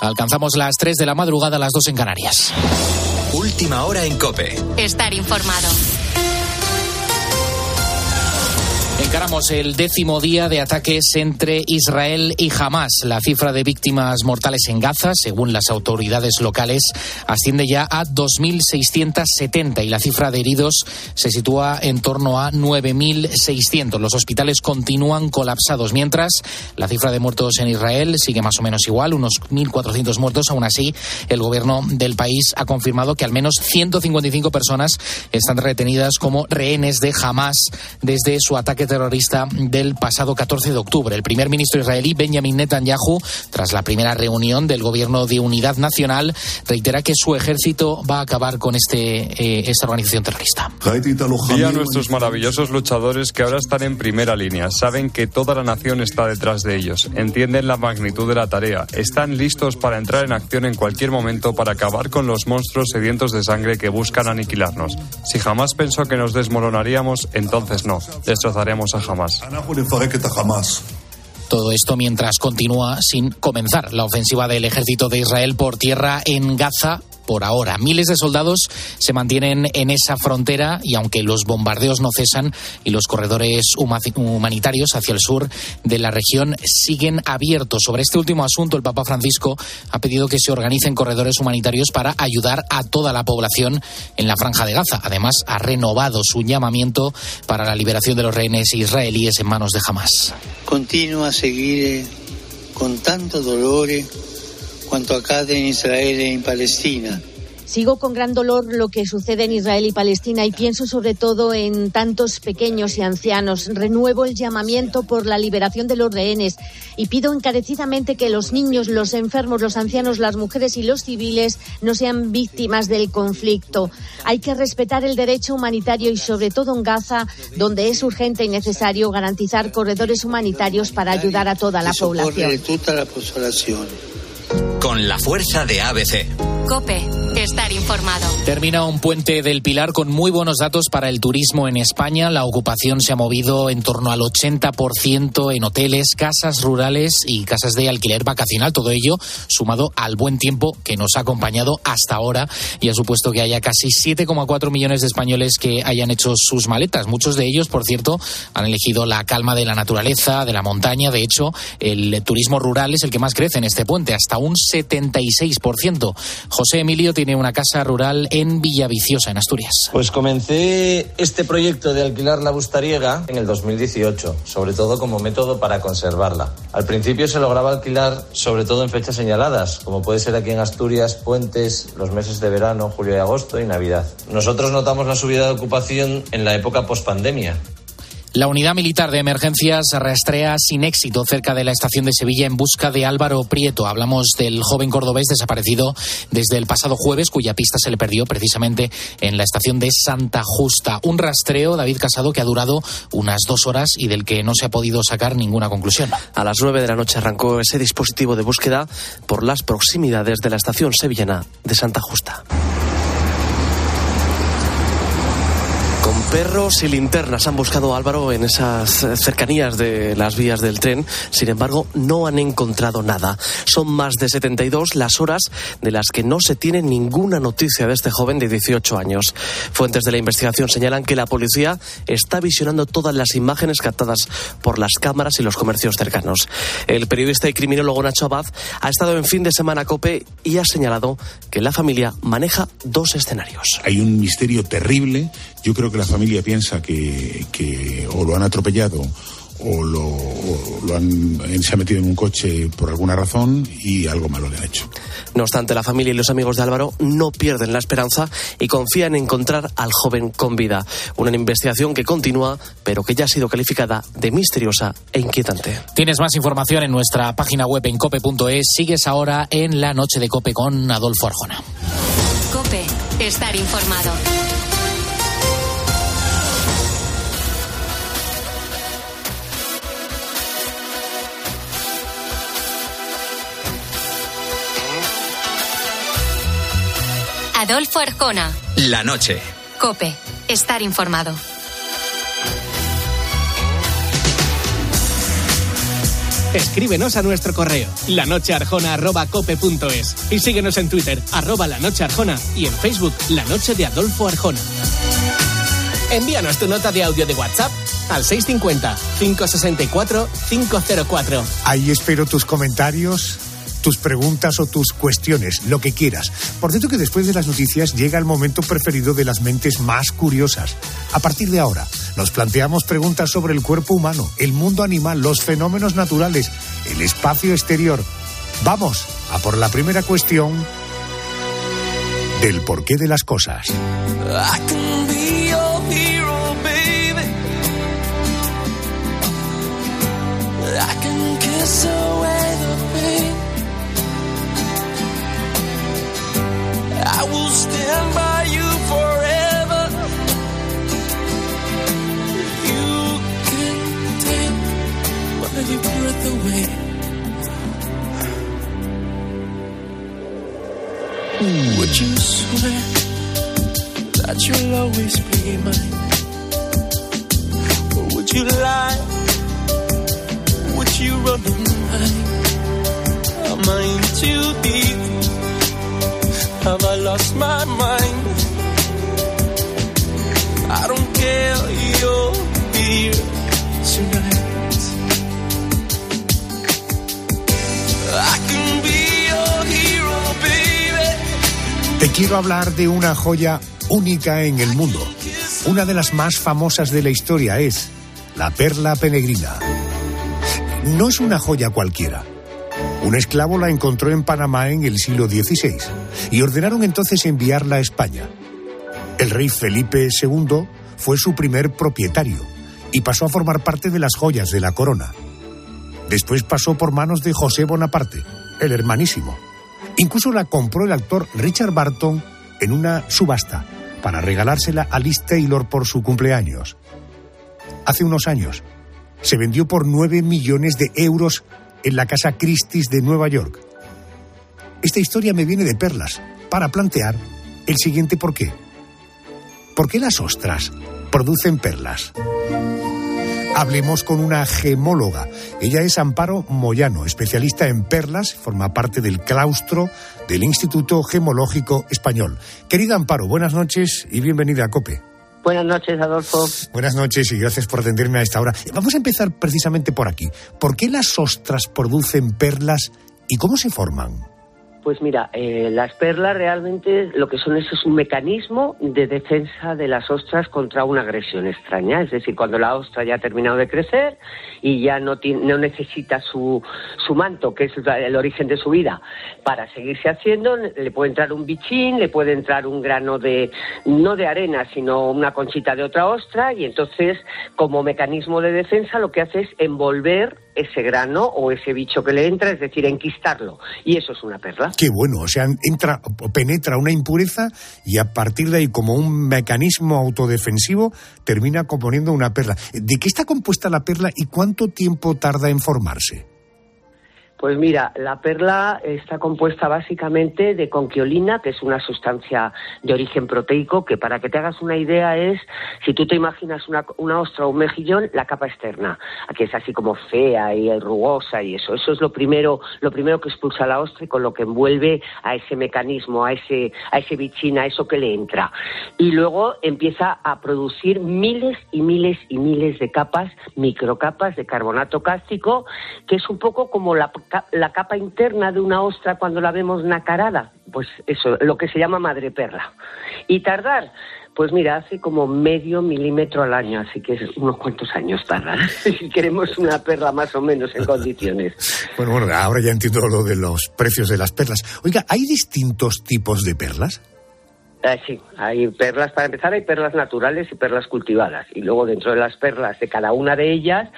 Alcanzamos las 3 de la madrugada, las 2 en Canarias. Última hora en Cope. Estar informado. Encaramos el décimo día de ataques entre Israel y Hamas. La cifra de víctimas mortales en Gaza, según las autoridades locales, asciende ya a 2.670 y la cifra de heridos se sitúa en torno a 9.600. Los hospitales continúan colapsados, mientras la cifra de muertos en Israel sigue más o menos igual, unos 1.400 muertos. Aún así, el gobierno del país ha confirmado que al menos 155 personas están retenidas como rehenes de Hamas desde su ataque terrorista del pasado 14 de octubre. El primer ministro israelí Benjamin Netanyahu, tras la primera reunión del gobierno de unidad nacional, reitera que su ejército va a acabar con este, eh, esta organización terrorista. Vi a nuestros maravillosos luchadores que ahora están en primera línea. Saben que toda la nación está detrás de ellos. Entienden la magnitud de la tarea. Están listos para entrar en acción en cualquier momento para acabar con los monstruos sedientos de sangre que buscan aniquilarnos. Si jamás pensó que nos desmoronaríamos, entonces no. Destrozaremos a Hamas. Todo esto mientras continúa sin comenzar la ofensiva del ejército de Israel por tierra en Gaza por ahora. Miles de soldados se mantienen en esa frontera y aunque los bombardeos no cesan y los corredores humanitarios hacia el sur de la región siguen abiertos. Sobre este último asunto, el Papa Francisco ha pedido que se organicen corredores humanitarios para ayudar a toda la población en la franja de Gaza. Además, ha renovado su llamamiento para la liberación de los rehenes israelíes en manos de Hamas. Continúa a seguir con tanto dolor cuanto accade en Israel e en Palestina. Sigo con gran dolor lo que sucede en Israel y Palestina y pienso sobre todo en tantos pequeños y ancianos. Renuevo el llamamiento por la liberación de los rehenes y pido encarecidamente que los niños, los enfermos, los ancianos, las mujeres y los civiles no sean víctimas del conflicto. Hay que respetar el derecho humanitario y sobre todo en Gaza, donde es urgente y necesario garantizar corredores humanitarios para ayudar a toda la población con la fuerza de ABC. Cope, estar informado. Termina un puente del Pilar con muy buenos datos para el turismo en España. La ocupación se ha movido en torno al 80% en hoteles, casas rurales y casas de alquiler vacacional. Todo ello sumado al buen tiempo que nos ha acompañado hasta ahora y ha supuesto que haya casi 7,4 millones de españoles que hayan hecho sus maletas. Muchos de ellos, por cierto, han elegido la calma de la naturaleza, de la montaña. De hecho, el turismo rural es el que más crece en este puente, hasta un 76%. José Emilio tiene una casa rural en Villaviciosa, en Asturias. Pues comencé este proyecto de alquilar la bustariega en el 2018, sobre todo como método para conservarla. Al principio se lograba alquilar sobre todo en fechas señaladas, como puede ser aquí en Asturias, puentes, los meses de verano, julio y agosto y Navidad. Nosotros notamos la subida de ocupación en la época pospandemia. La unidad militar de emergencias rastrea sin éxito cerca de la estación de Sevilla en busca de Álvaro Prieto. Hablamos del joven cordobés desaparecido desde el pasado jueves, cuya pista se le perdió precisamente en la estación de Santa Justa. Un rastreo, David Casado, que ha durado unas dos horas y del que no se ha podido sacar ninguna conclusión. A las nueve de la noche arrancó ese dispositivo de búsqueda por las proximidades de la estación sevillana de Santa Justa. Con perros y linternas han buscado a Álvaro en esas cercanías de las vías del tren. Sin embargo, no han encontrado nada. Son más de 72 las horas de las que no se tiene ninguna noticia de este joven de 18 años. Fuentes de la investigación señalan que la policía está visionando todas las imágenes captadas por las cámaras y los comercios cercanos. El periodista y criminólogo Nacho Abad ha estado en fin de semana COPE y ha señalado que la familia maneja dos escenarios. Hay un misterio terrible. Yo creo que la familia piensa que, que o lo han atropellado o lo, o lo han, se ha metido en un coche por alguna razón y algo malo le han hecho. No obstante, la familia y los amigos de Álvaro no pierden la esperanza y confían en encontrar al joven con vida. Una investigación que continúa, pero que ya ha sido calificada de misteriosa e inquietante. Tienes más información en nuestra página web en cope.es. Sigues ahora en la noche de Cope con Adolfo Arjona. Cope, estar informado. Adolfo Arjona. La noche. Cope, estar informado. Escríbenos a nuestro correo lanochearjona.cope.es y síguenos en Twitter, arroba la noche arjona y en Facebook, La Noche de Adolfo Arjona. Envíanos tu nota de audio de WhatsApp al 650-564-504. Ahí espero tus comentarios, tus preguntas o tus cuestiones, lo que quieras. Por cierto que después de las noticias llega el momento preferido de las mentes más curiosas. A partir de ahora, nos planteamos preguntas sobre el cuerpo humano, el mundo animal, los fenómenos naturales, el espacio exterior. Vamos a por la primera cuestión del porqué de las cosas. Te quiero hablar de una joya única en el mundo. Una de las más famosas de la historia es la perla peregrina. No es una joya cualquiera. Un esclavo la encontró en Panamá en el siglo XVI y ordenaron entonces enviarla a España. El rey Felipe II fue su primer propietario y pasó a formar parte de las joyas de la corona. Después pasó por manos de José Bonaparte, el hermanísimo. Incluso la compró el actor Richard Barton en una subasta para regalársela a Liz Taylor por su cumpleaños. Hace unos años se vendió por 9 millones de euros en la Casa Christie's de Nueva York. Esta historia me viene de perlas para plantear el siguiente porqué. ¿Por qué las ostras producen perlas? Hablemos con una gemóloga. Ella es Amparo Moyano, especialista en perlas, forma parte del claustro del Instituto Gemológico Español. Querida Amparo, buenas noches y bienvenida a COPE. Buenas noches, Adolfo. Buenas noches y gracias por atenderme a esta hora. Vamos a empezar precisamente por aquí. ¿Por qué las ostras producen perlas y cómo se forman? Pues mira, eh, las perlas realmente lo que son eso es un mecanismo de defensa de las ostras contra una agresión extraña. Es decir, cuando la ostra ya ha terminado de crecer y ya no, no necesita su, su manto, que es el origen de su vida, para seguirse haciendo, le puede entrar un bichín, le puede entrar un grano de, no de arena, sino una conchita de otra ostra y entonces, como mecanismo de defensa, lo que hace es envolver ese grano o ese bicho que le entra, es decir, enquistarlo. Y eso es una perla. Qué bueno, o sea, entra, penetra una impureza y a partir de ahí, como un mecanismo autodefensivo, termina componiendo una perla. ¿De qué está compuesta la perla y cuánto tiempo tarda en formarse? Pues mira, la perla está compuesta básicamente de conquiolina, que es una sustancia de origen proteico, que para que te hagas una idea es, si tú te imaginas una, una ostra o un mejillón, la capa externa, que es así como fea y rugosa y eso. Eso es lo primero, lo primero que expulsa la ostra y con lo que envuelve a ese mecanismo, a ese, a ese bichín, a eso que le entra. Y luego empieza a producir miles y miles y miles de capas, microcapas de carbonato cástico, que es un poco como la la capa interna de una ostra cuando la vemos nacarada, pues eso, lo que se llama madre perla. Y tardar, pues mira, hace como medio milímetro al año, así que es unos cuantos años tarda, si queremos una perla más o menos en condiciones. Bueno, bueno, ahora ya entiendo lo de los precios de las perlas. Oiga, ¿hay distintos tipos de perlas? Eh, sí, hay perlas, para empezar, hay perlas naturales y perlas cultivadas. Y luego dentro de las perlas de cada una de ellas,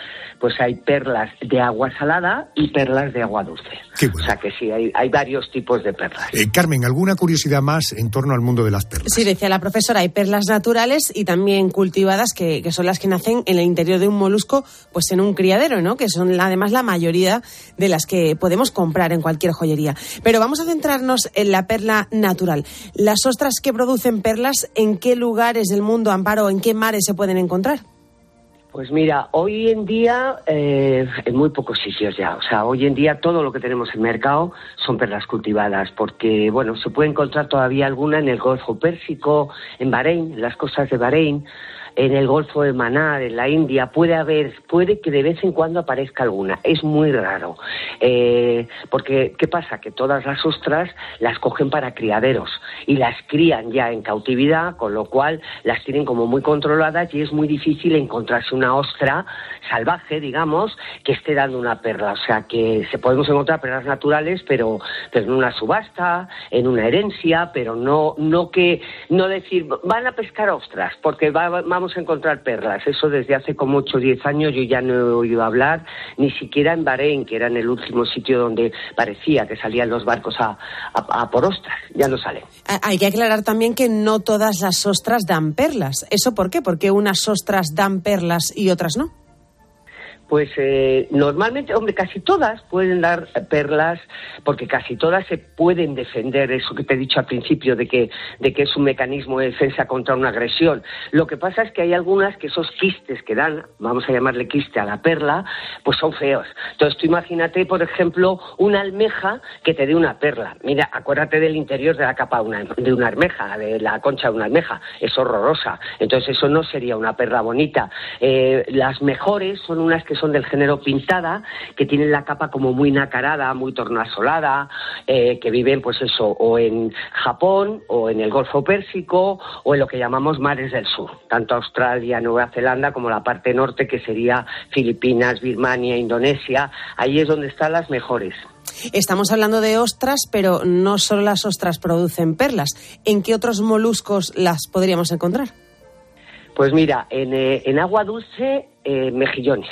pues hay perlas de agua salada y perlas de agua dulce. O sea que sí, hay, hay varios tipos de perlas. Eh, Carmen, ¿alguna curiosidad más en torno al mundo de las perlas? Sí, decía la profesora, hay perlas naturales y también cultivadas, que, que son las que nacen en el interior de un molusco, pues en un criadero, ¿no? Que son además la mayoría de las que podemos comprar en cualquier joyería. Pero vamos a centrarnos en la perla natural. Las ostras que producen perlas, ¿en qué lugares del mundo, Amparo, en qué mares se pueden encontrar? Pues mira, hoy en día eh, en muy pocos sitios ya. O sea, hoy en día todo lo que tenemos en mercado son perlas cultivadas, porque bueno, se puede encontrar todavía alguna en el Golfo Pérsico, en Bahrein, en las costas de Bahrein en el Golfo de Manar, en la India, puede haber, puede que de vez en cuando aparezca alguna. Es muy raro. Eh, porque, ¿qué pasa? Que todas las ostras las cogen para criaderos y las crían ya en cautividad, con lo cual las tienen como muy controladas y es muy difícil encontrarse una ostra salvaje, digamos, que esté dando una perla. O sea, que se podemos encontrar perlas naturales, pero, en una subasta, en una herencia, pero no, no que, no decir, van a pescar ostras, porque va, vamos a encontrar perlas. Eso desde hace como 8 o 10 años yo ya no he oído hablar, ni siquiera en Bahrein, que era en el último sitio donde parecía que salían los barcos a, a, a por ostras. Ya no salen. Hay que aclarar también que no todas las ostras dan perlas. ¿Eso por qué? Porque unas ostras dan perlas y otras no. Pues eh, normalmente, hombre, casi todas pueden dar perlas, porque casi todas se pueden defender, eso que te he dicho al principio, de que, de que es un mecanismo de defensa contra una agresión. Lo que pasa es que hay algunas que esos quistes que dan, vamos a llamarle quiste a la perla, pues son feos. Entonces tú imagínate, por ejemplo, una almeja que te dé una perla. Mira, acuérdate del interior de la capa de una, de una almeja, de la concha de una almeja. Es horrorosa. Entonces eso no sería una perla bonita. Eh, las mejores son unas que son del género pintada, que tienen la capa como muy nacarada, muy tornasolada, eh, que viven, pues eso, o en Japón, o en el Golfo Pérsico, o en lo que llamamos mares del sur, tanto Australia, Nueva Zelanda, como la parte norte, que sería Filipinas, Birmania, Indonesia. Ahí es donde están las mejores. Estamos hablando de ostras, pero no solo las ostras producen perlas. ¿En qué otros moluscos las podríamos encontrar? Pues mira, en, eh, en agua dulce, eh, mejillones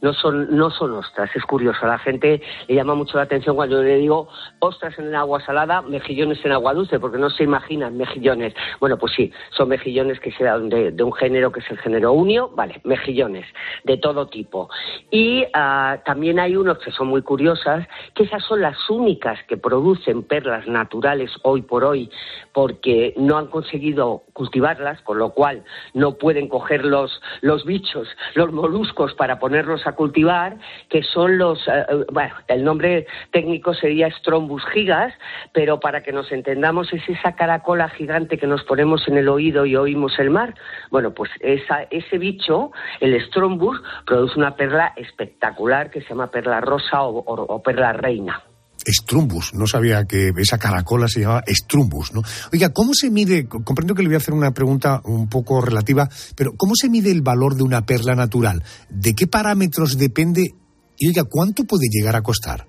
no son, no son ostras. Es curioso, a la gente le llama mucho la atención cuando le digo ostras en agua salada, mejillones en agua dulce, porque no se imaginan mejillones. Bueno, pues sí, son mejillones que se dan de, un género que es el género unio, vale, mejillones de todo tipo. Y ah, también hay unos que son muy curiosas, que esas son las únicas que producen perlas naturales hoy por hoy, porque no han conseguido cultivarlas, con lo cual no pueden coger los, los bichos, los moluscos para ponerlos a cultivar, que son los, eh, eh, bueno, el nombre técnico sería Strombus gigas, pero para que nos entendamos es esa caracola gigante que nos ponemos en el oído y oímos el mar. Bueno, pues esa, ese bicho, el Strombus, produce una perla espectacular que se llama perla rosa o, o, o perla reina. Strumbus, no sabía que esa caracola se llamaba Strumbus, ¿no? Oiga, ¿cómo se mide? Comprendo que le voy a hacer una pregunta un poco relativa, pero ¿cómo se mide el valor de una perla natural? ¿De qué parámetros depende? Y oiga, ¿cuánto puede llegar a costar?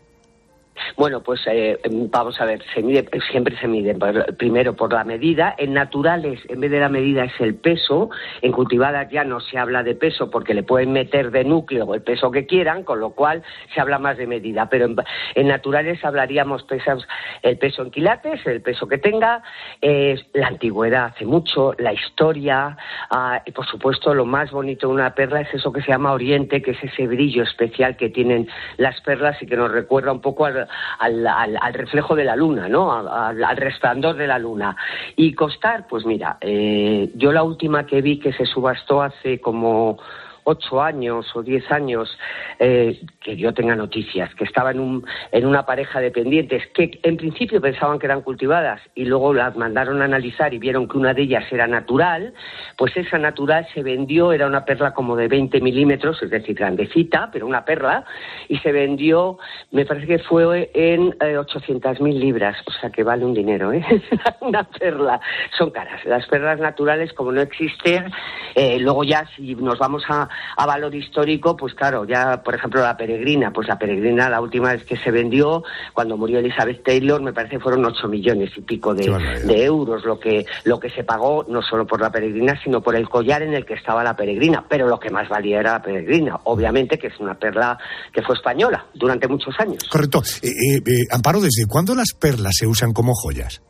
Bueno, pues eh, vamos a ver, se mide, siempre se mide por- primero por la medida. En naturales, en vez de la medida, es el peso. En cultivadas ya no se habla de peso porque le pueden meter de núcleo el peso que quieran, con lo cual se habla más de medida. Pero en, en naturales hablaríamos pesos, el peso en quilates, el peso que tenga, eh, la antigüedad hace mucho, la historia, ah, y por supuesto lo más bonito de una perla es eso que se llama oriente, que es ese brillo especial que tienen las perlas y que nos recuerda un poco al, al, al- reflejo de la luna, ¿no? Al resplandor de la luna. Y costar, pues mira, eh, yo la última que vi que se subastó hace como ocho años o diez años eh, que yo tenga noticias, que estaba en, un, en una pareja de pendientes que en principio pensaban que eran cultivadas y luego las mandaron a analizar y vieron que una de ellas era natural, pues esa natural se vendió, era una perla como de 20 milímetros, es decir, grandecita, pero una perla, y se vendió, me parece que fue en eh, 800 mil libras, o sea que vale un dinero, ¿eh? una perla. Son caras. Las perlas naturales, como no existen, eh, luego ya si nos vamos a, a valor histórico, pues claro, ya por ejemplo la peregrina, pues la peregrina la última vez que se vendió, cuando murió Elizabeth Taylor, me parece que fueron 8 millones y pico de, de euros lo que, lo que se pagó, no solo por la peregrina, sino por el collar en el que estaba la peregrina. Pero lo que más valía era la peregrina, obviamente que es una perla que fue española durante muchos años. Correcto. Eh, eh, eh, Amparo, ¿desde cuándo las perlas se usan como joyas?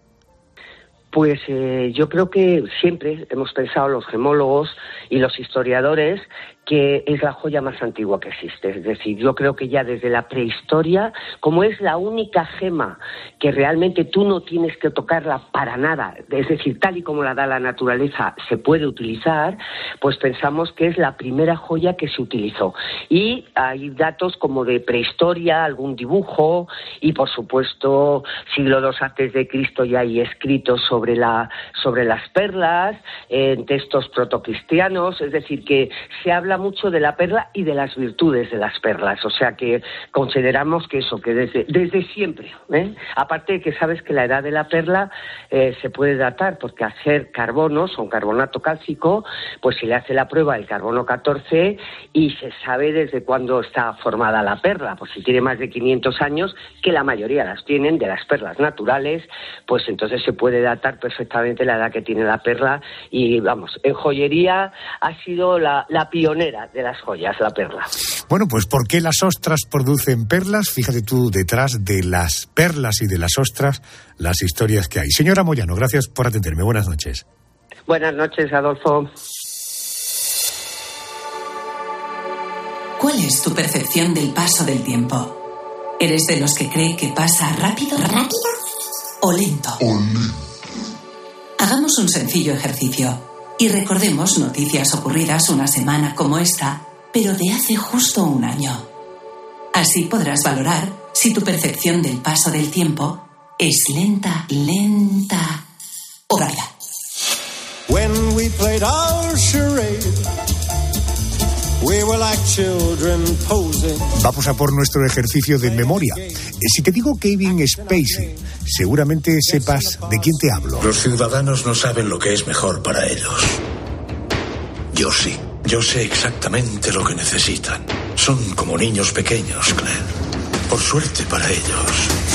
Pues eh, yo creo que siempre hemos pensado los gemólogos y los historiadores que es la joya más antigua que existe. Es decir, yo creo que ya desde la prehistoria, como es la única gema que realmente tú no tienes que tocarla para nada, es decir, tal y como la da la naturaleza, se puede utilizar, pues pensamos que es la primera joya que se utilizó. Y hay datos como de prehistoria, algún dibujo y, por supuesto, siglo II antes de Cristo ya hay escritos sobre, la, sobre las perlas, en textos protocristianos, es decir, que se habla mucho de la perla y de las virtudes de las perlas. O sea que consideramos que eso, que desde, desde siempre, ¿eh? aparte de que sabes que la edad de la perla eh, se puede datar, porque hacer carbonos o carbonato cálcico, pues se le hace la prueba del carbono 14 y se sabe desde cuándo está formada la perla. Pues si tiene más de 500 años, que la mayoría las tienen, de las perlas naturales, pues entonces se puede datar perfectamente la edad que tiene la perla y vamos, en joyería ha sido la, la pionera de las joyas, la perla. Bueno, pues ¿por qué las ostras producen perlas? Fíjate tú detrás de las perlas y de las ostras las historias que hay. Señora Moyano, gracias por atenderme. Buenas noches. Buenas noches, Adolfo. ¿Cuál es tu percepción del paso del tiempo? ¿Eres de los que cree que pasa rápido? ¿Rápido? ¿O lento? Hagamos un sencillo ejercicio y recordemos noticias ocurridas una semana como esta, pero de hace justo un año. Así podrás valorar si tu percepción del paso del tiempo es lenta, lenta o rápida. Vamos a por nuestro ejercicio de memoria. Eh, Si te digo Kevin Spacey, seguramente sepas de quién te hablo. Los ciudadanos no saben lo que es mejor para ellos. Yo sí. Yo sé exactamente lo que necesitan. Son como niños pequeños, Claire. Por suerte para ellos.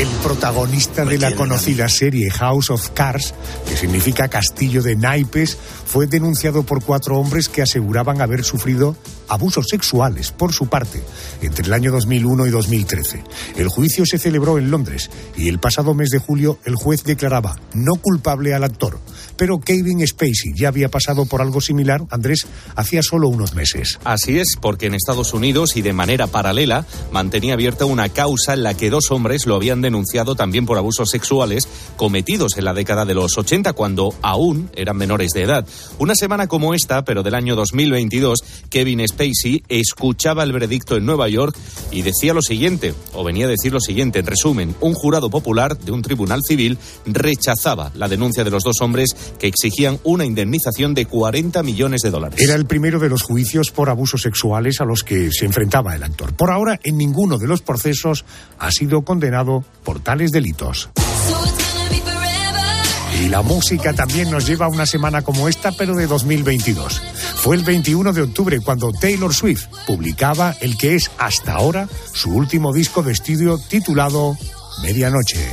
El protagonista de la conocida serie House of Cards, que significa castillo de naipes, fue denunciado por cuatro hombres que aseguraban haber sufrido abusos sexuales por su parte entre el año 2001 y 2013. El juicio se celebró en Londres y el pasado mes de julio el juez declaraba no culpable al actor. Pero Kevin Spacey ya había pasado por algo similar, Andrés, hacía solo unos meses. Así es, porque en Estados Unidos y de manera paralela mantenía abierta una causa en la que dos hombres lo habían denunciado también por abusos sexuales cometidos en la década de los 80 cuando aún eran menores de edad. Una semana como esta, pero del año 2022, Kevin Spacey escuchaba el veredicto en Nueva York y decía lo siguiente, o venía a decir lo siguiente, en resumen, un jurado popular de un tribunal civil rechazaba la denuncia de los dos hombres que exigían una indemnización de 40 millones de dólares. Era el primero de los juicios por abusos sexuales a los que se enfrentaba el actor. Por ahora, en ninguno de los procesos ha sido condenado por tales delitos. Y la música también nos lleva a una semana como esta, pero de 2022. Fue el 21 de octubre cuando Taylor Swift publicaba el que es hasta ahora su último disco de estudio titulado Medianoche.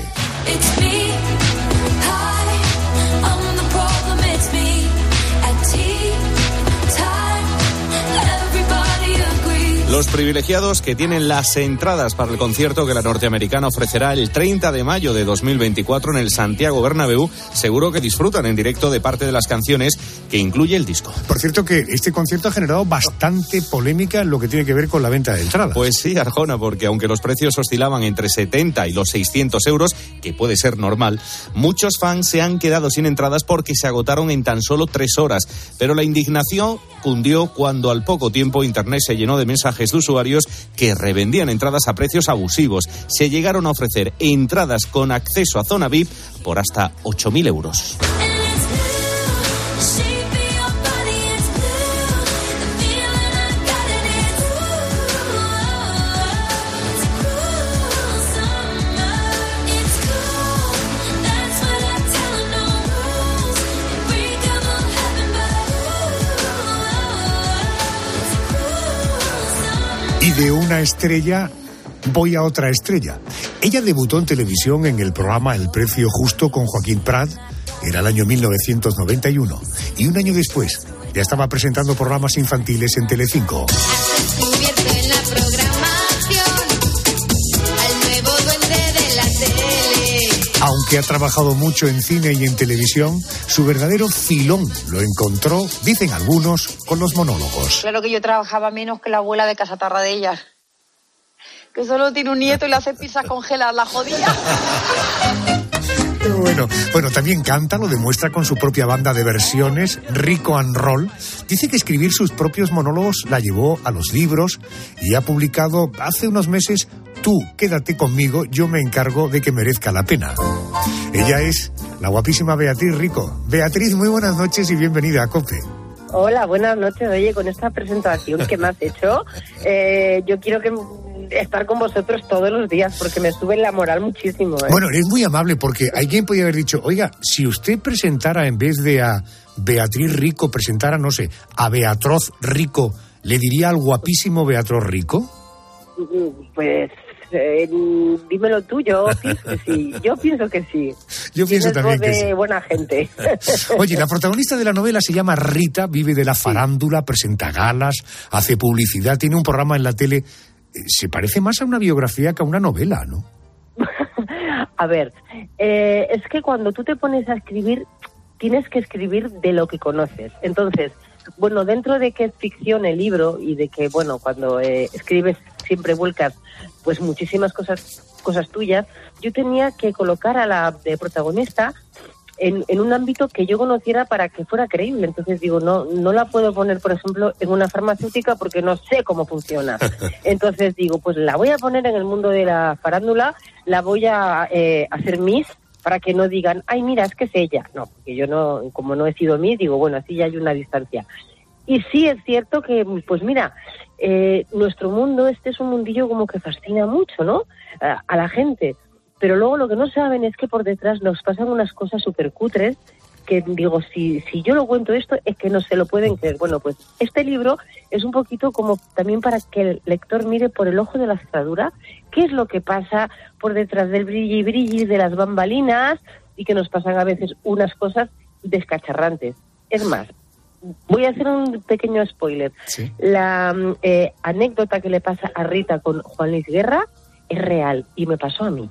Los privilegiados que tienen las entradas para el concierto que la norteamericana ofrecerá el 30 de mayo de 2024 en el Santiago Bernabéu, seguro que disfrutan en directo de parte de las canciones que incluye el disco. Por cierto que este concierto ha generado bastante polémica en lo que tiene que ver con la venta de entradas. Pues sí, Arjona, porque aunque los precios oscilaban entre 70 y los 600 euros, que puede ser normal, muchos fans se han quedado sin entradas porque se agotaron en tan solo tres horas. Pero la indignación cundió cuando al poco tiempo Internet se llenó de mensajes de usuarios que revendían entradas a precios abusivos. Se llegaron a ofrecer entradas con acceso a zona VIP por hasta 8.000 euros. De una estrella voy a otra estrella. Ella debutó en televisión en el programa El Precio Justo con Joaquín Prat, era el año 1991, y un año después ya estaba presentando programas infantiles en Telecinco. Aunque ha trabajado mucho en cine y en televisión, su verdadero filón lo encontró, dicen algunos, con los monólogos. Claro que yo trabajaba menos que la abuela de Casa Tarradellas. Que solo tiene un nieto y le hace pizzas congeladas, la jodía. Bueno, también canta, lo demuestra con su propia banda de versiones, Rico and Roll. Dice que escribir sus propios monólogos la llevó a los libros y ha publicado hace unos meses Tú, quédate conmigo, yo me encargo de que merezca la pena. Ella es la guapísima Beatriz Rico. Beatriz, muy buenas noches y bienvenida a COPE. Hola, buenas noches. Oye, con esta presentación que me has hecho, eh, yo quiero que estar con vosotros todos los días porque me sube la moral muchísimo. ¿eh? Bueno, es muy amable porque alguien podría haber dicho, oiga, si usted presentara en vez de a Beatriz Rico, presentara, no sé, a Beatroz Rico, ¿le diría al guapísimo Beatroz Rico? Pues eh, dímelo tú, yo pienso que sí. Yo pienso que sí. Yo pienso también que de sí. buena gente. Oye, la protagonista de la novela se llama Rita, vive de la farándula, presenta galas, hace publicidad, tiene un programa en la tele. Eh, Se parece más a una biografía que a una novela, ¿no? A ver, eh, es que cuando tú te pones a escribir, tienes que escribir de lo que conoces. Entonces, bueno, dentro de que es ficción el libro y de que, bueno, cuando eh, escribes siempre vuelcas pues muchísimas cosas, cosas tuyas, yo tenía que colocar a la de protagonista en, en un ámbito que yo conociera para que fuera creíble. Entonces digo, no, no la puedo poner, por ejemplo, en una farmacéutica porque no sé cómo funciona. Entonces digo, pues la voy a poner en el mundo de la farándula, la voy a eh, hacer Miss para que no digan, ay, mira, es que es ella. No, porque yo no, como no he sido Miss, digo, bueno, así ya hay una distancia. Y sí es cierto que, pues mira, eh, nuestro mundo, este es un mundillo como que fascina mucho, ¿no? A, a la gente. Pero luego lo que no saben es que por detrás nos pasan unas cosas súper cutres que digo, si, si yo lo cuento esto es que no se lo pueden creer. Bueno, pues este libro es un poquito como también para que el lector mire por el ojo de la cerradura qué es lo que pasa por detrás del brilli brilli de las bambalinas y que nos pasan a veces unas cosas descacharrantes. Es más, voy a hacer un pequeño spoiler. La mm, eh, anécdota que le pasa a Rita con Juan Luis Guerra es real y me pasó a mí.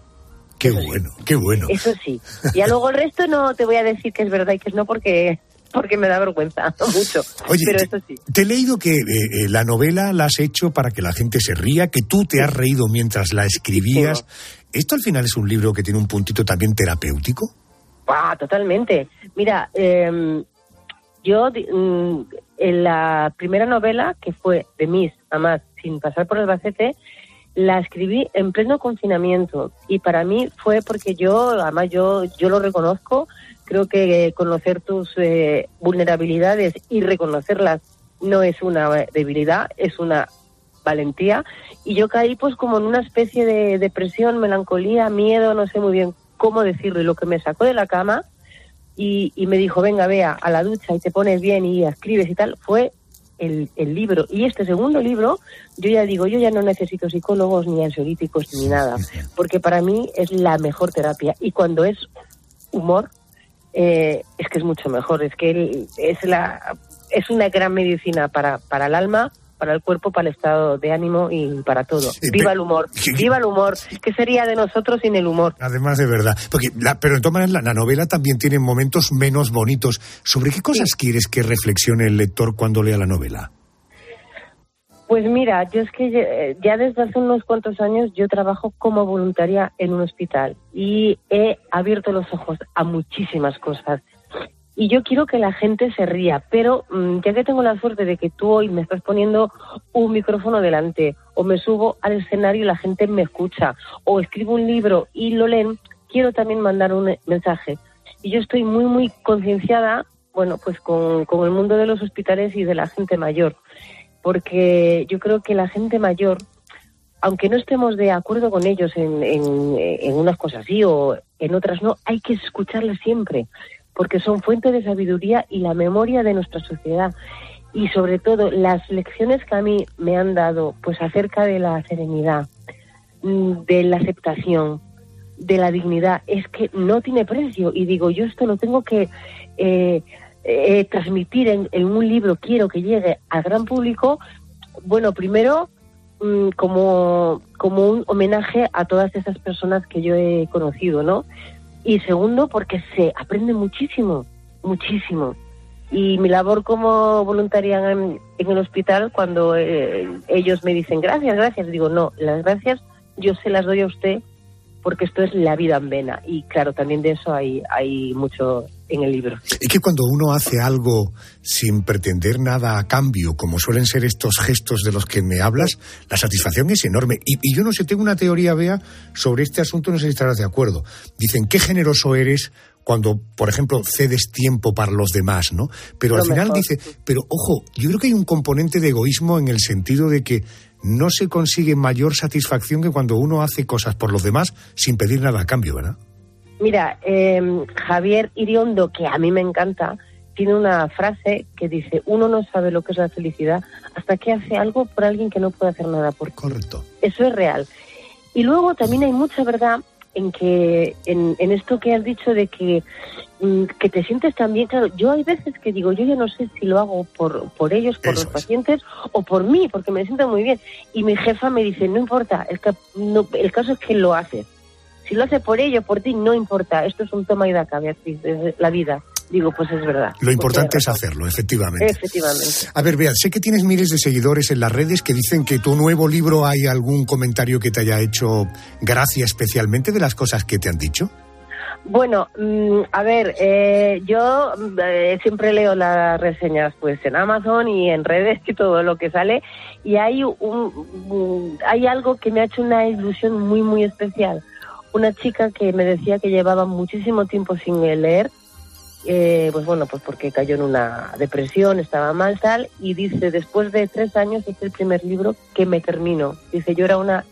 Qué bueno, qué bueno. Eso sí. Ya luego el resto no te voy a decir que es verdad y que es no porque porque me da vergüenza mucho. Oye, Pero eso sí. Te he leído que eh, eh, la novela la has hecho para que la gente se ría, que tú te has reído mientras la escribías. ¿Esto al final es un libro que tiene un puntito también terapéutico? Ah, totalmente. Mira, eh, yo mm, en la primera novela, que fue de Miss, además, sin pasar por Albacete, la escribí en pleno confinamiento y para mí fue porque yo, además yo, yo lo reconozco, creo que conocer tus eh, vulnerabilidades y reconocerlas no es una debilidad, es una valentía. Y yo caí pues como en una especie de depresión, melancolía, miedo, no sé muy bien cómo decirlo y lo que me sacó de la cama y, y me dijo, venga, vea, a la ducha y te pones bien y escribes y tal, fue el, el libro. Y este segundo libro, yo ya digo, yo ya no necesito psicólogos ni ansiolíticos ni nada, porque para mí es la mejor terapia. Y cuando es humor, eh, es que es mucho mejor, es que es, la, es una gran medicina para, para el alma, para el cuerpo, para el estado de ánimo y para todo. Viva el humor, viva el humor. ¿Qué sería de nosotros sin el humor? Además de verdad. Porque la- pero de todas maneras, la, la novela también tiene momentos menos bonitos. ¿Sobre qué cosas quieres que reflexione el lector cuando lea la novela? Pues mira, yo es que ya desde hace unos cuantos años yo trabajo como voluntaria en un hospital y he abierto los ojos a muchísimas cosas. Y yo quiero que la gente se ría, pero mm, ya que tengo la suerte de que tú hoy me estás poniendo un micrófono delante, o me subo al escenario y la gente me escucha, o escribo un libro y lo leen, quiero también mandar un mensaje. Y yo estoy muy, muy concienciada, bueno, pues con, con el mundo de los hospitales y de la gente mayor porque yo creo que la gente mayor, aunque no estemos de acuerdo con ellos en, en, en unas cosas sí o en otras no, hay que escucharles siempre, porque son fuente de sabiduría y la memoria de nuestra sociedad. Y sobre todo, las lecciones que a mí me han dado, pues acerca de la serenidad, mm, de la aceptación, de la dignidad, es que no tiene precio. Y digo, yo esto lo tengo que eh, eh, transmitir en, en un libro, quiero que llegue al gran público, bueno, primero mm, como, como un homenaje a todas esas personas que yo he conocido, ¿no? Y segundo, porque se aprende muchísimo, muchísimo. Y mi labor como voluntaria en, el hospital, cuando eh, ellos me dicen gracias, gracias, digo, no, las gracias yo se las doy a usted porque esto es la vida en vena. Y claro, también de eso hay, hay mucho en el libro. Es que cuando uno hace algo sin pretender nada a cambio, como suelen ser estos gestos de los que me hablas, la satisfacción es enorme. Y, y yo no sé, tengo una teoría, Bea, sobre este asunto, no sé si estarás de acuerdo. Dicen, qué generoso eres cuando, por ejemplo, cedes tiempo para los demás, ¿no? Pero Lo al final mejor, dice, pero ojo, yo creo que hay un componente de egoísmo en el sentido de que no se consigue mayor satisfacción que cuando uno hace cosas por los demás sin pedir nada a cambio, ¿verdad? Mira, eh, Javier Iriondo, que a mí me encanta, tiene una frase que dice, uno no sabe lo que es la felicidad hasta que hace algo por alguien que no puede hacer nada por ti. Correcto. Eso es real. Y luego también hay mucha verdad en que en, en esto que has dicho de que mm, que te sientes también claro yo hay veces que digo yo ya no sé si lo hago por por ellos por los pacientes o por mí porque me siento muy bien y mi jefa me dice no importa el, no- el caso es que lo haces si lo hace por ello por ti no importa esto es un toma y daca Beatriz la vida digo pues es verdad Lo importante es hacerlo, efectivamente. efectivamente A ver, Bea, sé que tienes miles de seguidores en las redes que dicen que tu nuevo libro hay algún comentario que te haya hecho gracia especialmente de las cosas que te han dicho. Bueno, mm, a ver, eh, yo mm, eh, siempre leo las reseñas pues en Amazon y en redes y todo lo que sale y hay un, hay algo que me ha hecho una ilusión muy muy especial. Una chica que me decía que llevaba muchísimo tiempo sin leer, eh, pues bueno, pues porque cayó en una depresión, estaba mal tal y dice después de tres años es el primer libro que me termino. Dice yo era una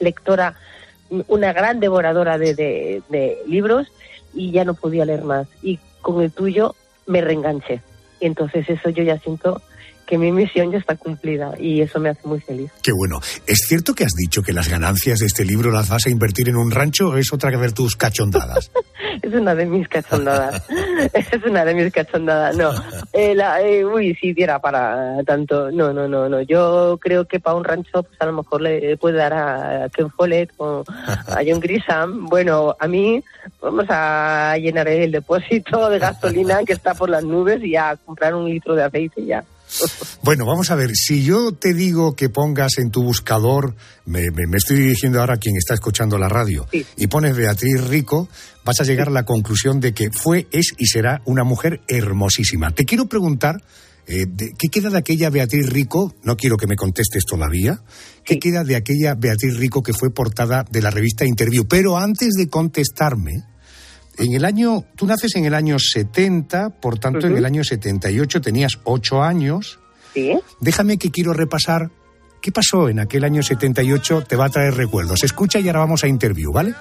lectora una gran devoradora de, de- de libros y ya no podía leer más. Y con el tuyo me reenganché. Y entonces eso yo ya siento que mi misión ya está cumplida y eso me hace muy feliz. Qué bueno. ¿Es cierto que has dicho que las ganancias de este libro las vas a invertir en un rancho o es otra que ver tus cachondadas? Es una de mis cachondadas. es una de mis cachondadas. No. Eh, la- eh, uy, si diera para tanto. No, no, no, no. Yo creo que para un rancho, pues a lo mejor le puede dar a Ken Follett o a John Grisham. Bueno, a mí vamos a llenar el depósito de gasolina que está por las nubes y a comprar un litro de aceite y ya. Bueno, vamos a ver, si yo te digo que pongas en tu buscador, me, me- me estoy dirigiendo ahora a quien está escuchando la radio, y pones Beatriz Rico, vas a llegar a la conclusión de que fue, es y será una mujer hermosísima. Te quiero preguntar, eh, de- ¿qué queda de aquella Beatriz Rico? No quiero que me contestes todavía. ¿Qué queda de aquella Beatriz Rico que fue portada de la revista Interview? Pero antes de contestarme, en el año, tú naces en el año 70, por tanto en el año 78 tenías 8 años. Sí. Déjame que quiero repasar qué pasó en aquel año 78, te va a traer recuerdos. Escucha y ahora vamos a interview, ¿vale?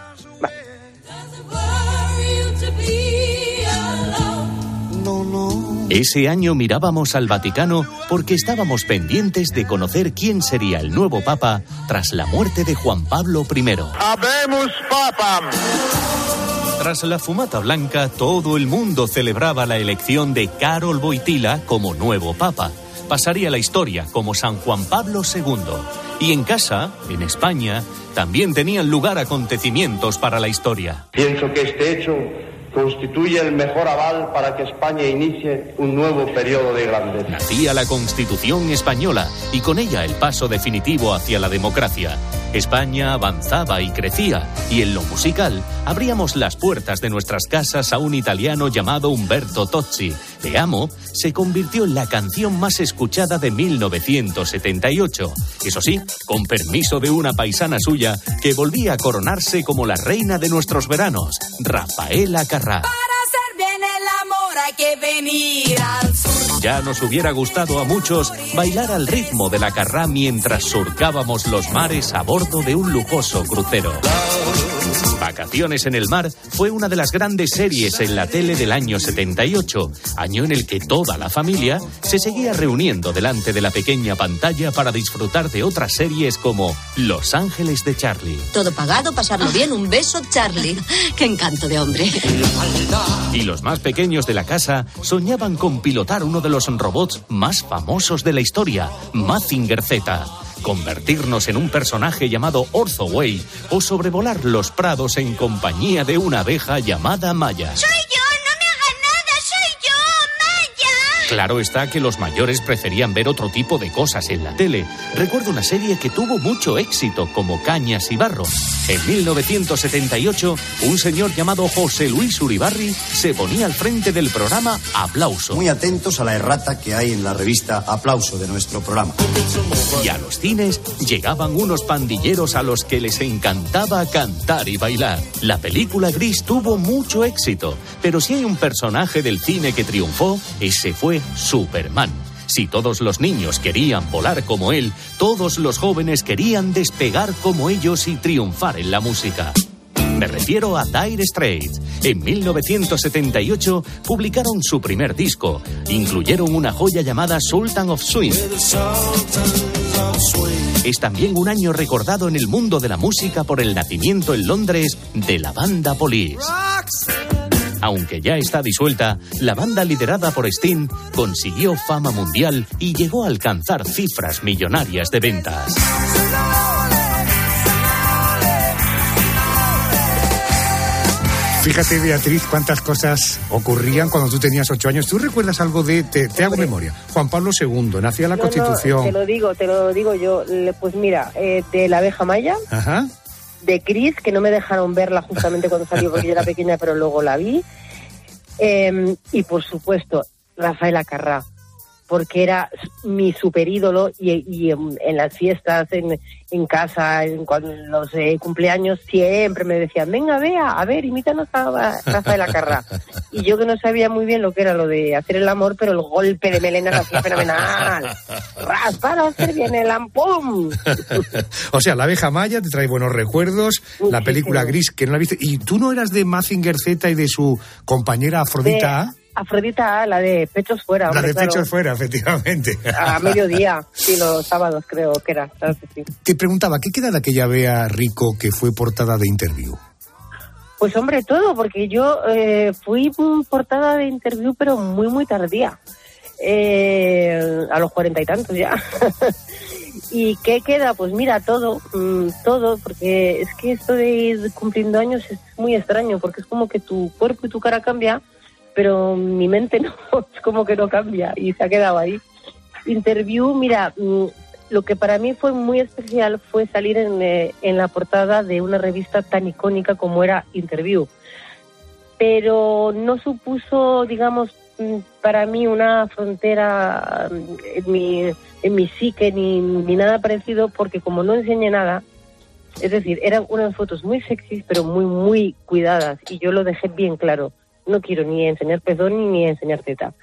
Ese año mirábamos al Vaticano porque estábamos pendientes de conocer quién sería el nuevo Papa tras la muerte de Juan Pablo I. Habemos Papa. Tras la fumata blanca, todo el mundo celebraba la elección de Karol Wojtyla como nuevo Papa. Pasaría la historia como San Juan Pablo II. Y en casa, en España, también tenían lugar acontecimientos para la historia. Pienso que este hecho constituye el mejor aval para que España inicie un nuevo periodo de grandeza. Nacía la Constitución española y con ella el paso definitivo hacia la democracia. España avanzaba y crecía y en lo musical abríamos las puertas de nuestras casas a un italiano llamado Umberto Tozzi. Te amo se convirtió en la canción más escuchada de 1978. Eso sí, con permiso de una paisana suya que volvía a coronarse como la reina de nuestros veranos, Rafaela Carrá. hacer bien el amor hay que venir al sur. Ya nos hubiera gustado a muchos bailar al ritmo de la carrá mientras surcábamos los mares a bordo de un lujoso crucero. Vacaciones en el mar fue una de las grandes series en la tele del año 78, año en el que toda la familia se seguía reuniendo delante de la pequeña pantalla para disfrutar de otras series como Los Ángeles de Charlie. Todo pagado, pasarlo bien. Un beso, Charlie. Qué encanto de hombre. Y los más pequeños de la casa soñaban con pilotar uno de los robots más famosos de la historia, Mazinger Z. convertirnos en un personaje llamado Orzo Way o sobrevolar los prados en compañía de una abeja llamada Maya. ¡Soy yo! Claro está que los mayores preferían ver otro tipo de cosas en la tele. Recuerdo una serie que tuvo mucho éxito, como Cañas y Barro. En 1978, un señor llamado José Luis Uribarri se ponía al frente del programa Aplauso. Muy atentos a la errata que hay en la revista Aplauso de nuestro programa. Y a los cines llegaban unos pandilleros a los que les encantaba cantar y bailar. La película Gris tuvo mucho éxito, pero si hay un personaje del cine que triunfó, ese fue Superman. Si todos los niños querían volar como él, todos los jóvenes querían despegar como ellos y triunfar en la música. Me refiero a Dire Straits. En 1978 publicaron su primer disco. Incluyeron una joya llamada Sultan of Swing. Es también un año recordado en el mundo de la música por el nacimiento en Londres de la banda Police. Aunque ya está disuelta, la banda liderada por Sting consiguió fama mundial y llegó a alcanzar cifras millonarias de ventas. Fíjate, Beatriz, cuántas cosas ocurrían cuando tú tenías ocho años. ¿Tú recuerdas algo de, te, te hago memoria, Juan Pablo II, nacía la No, no, Constitución. te lo digo, te lo digo yo. Pues mira, eh, de la abeja maya, Ajá. De Cris, que no me dejaron verla justamente cuando salió porque yo era pequeña, pero luego la vi. Eh, y por supuesto, Rafael Acarrá, porque era mi super ídolo y, y en, en las fiestas, en, en casa, en cuando- los eh, cumpleaños, siempre me decían, venga, vea, a ver, imítanos a Rafael Acarrá. Y yo que no sabía muy bien lo que era lo de hacer el amor, pero el golpe de melena lo hacía fenomenal. ¡Ras para hacer bien el ampum! O sea, la abeja maya te trae buenos recuerdos, la película Gris que no la viste. ¿Y tú no eras de Mazinger Z y de su compañera Afrodita A? De Afrodita la de pechos fuera. La de claro. pechos fuera, efectivamente. A mediodía, sí, los sábados creo que era. claro que sí. Te preguntaba, ¿qué queda de aquella Bea Rico que fue portada de interview? Pues hombre, todo, porque yo eh, fui mm, portada de interview, pero muy, muy tardía. Eh, a los cuarenta y tantos ya. ¿Y qué queda? Pues mira, todo, mm, todo, porque es que esto de ir cumpliendo años es muy extraño, porque es como que tu cuerpo y tu cara cambia, pero mi mente no, es como que no cambia y se ha quedado ahí. Interview, mira, mm, lo que para mí fue muy especial fue salir en, eh, en la portada de una revista tan icónica como era Interview. Pero no supuso, digamos, mm, para mí una frontera mm, en mi, en mi psique ni, ni nada parecido, porque como no enseñé nada, es decir, eran unas fotos muy sexys, pero muy, muy cuidadas, y yo lo dejé bien claro. No quiero ni enseñar pezón ni, ni enseñar teta.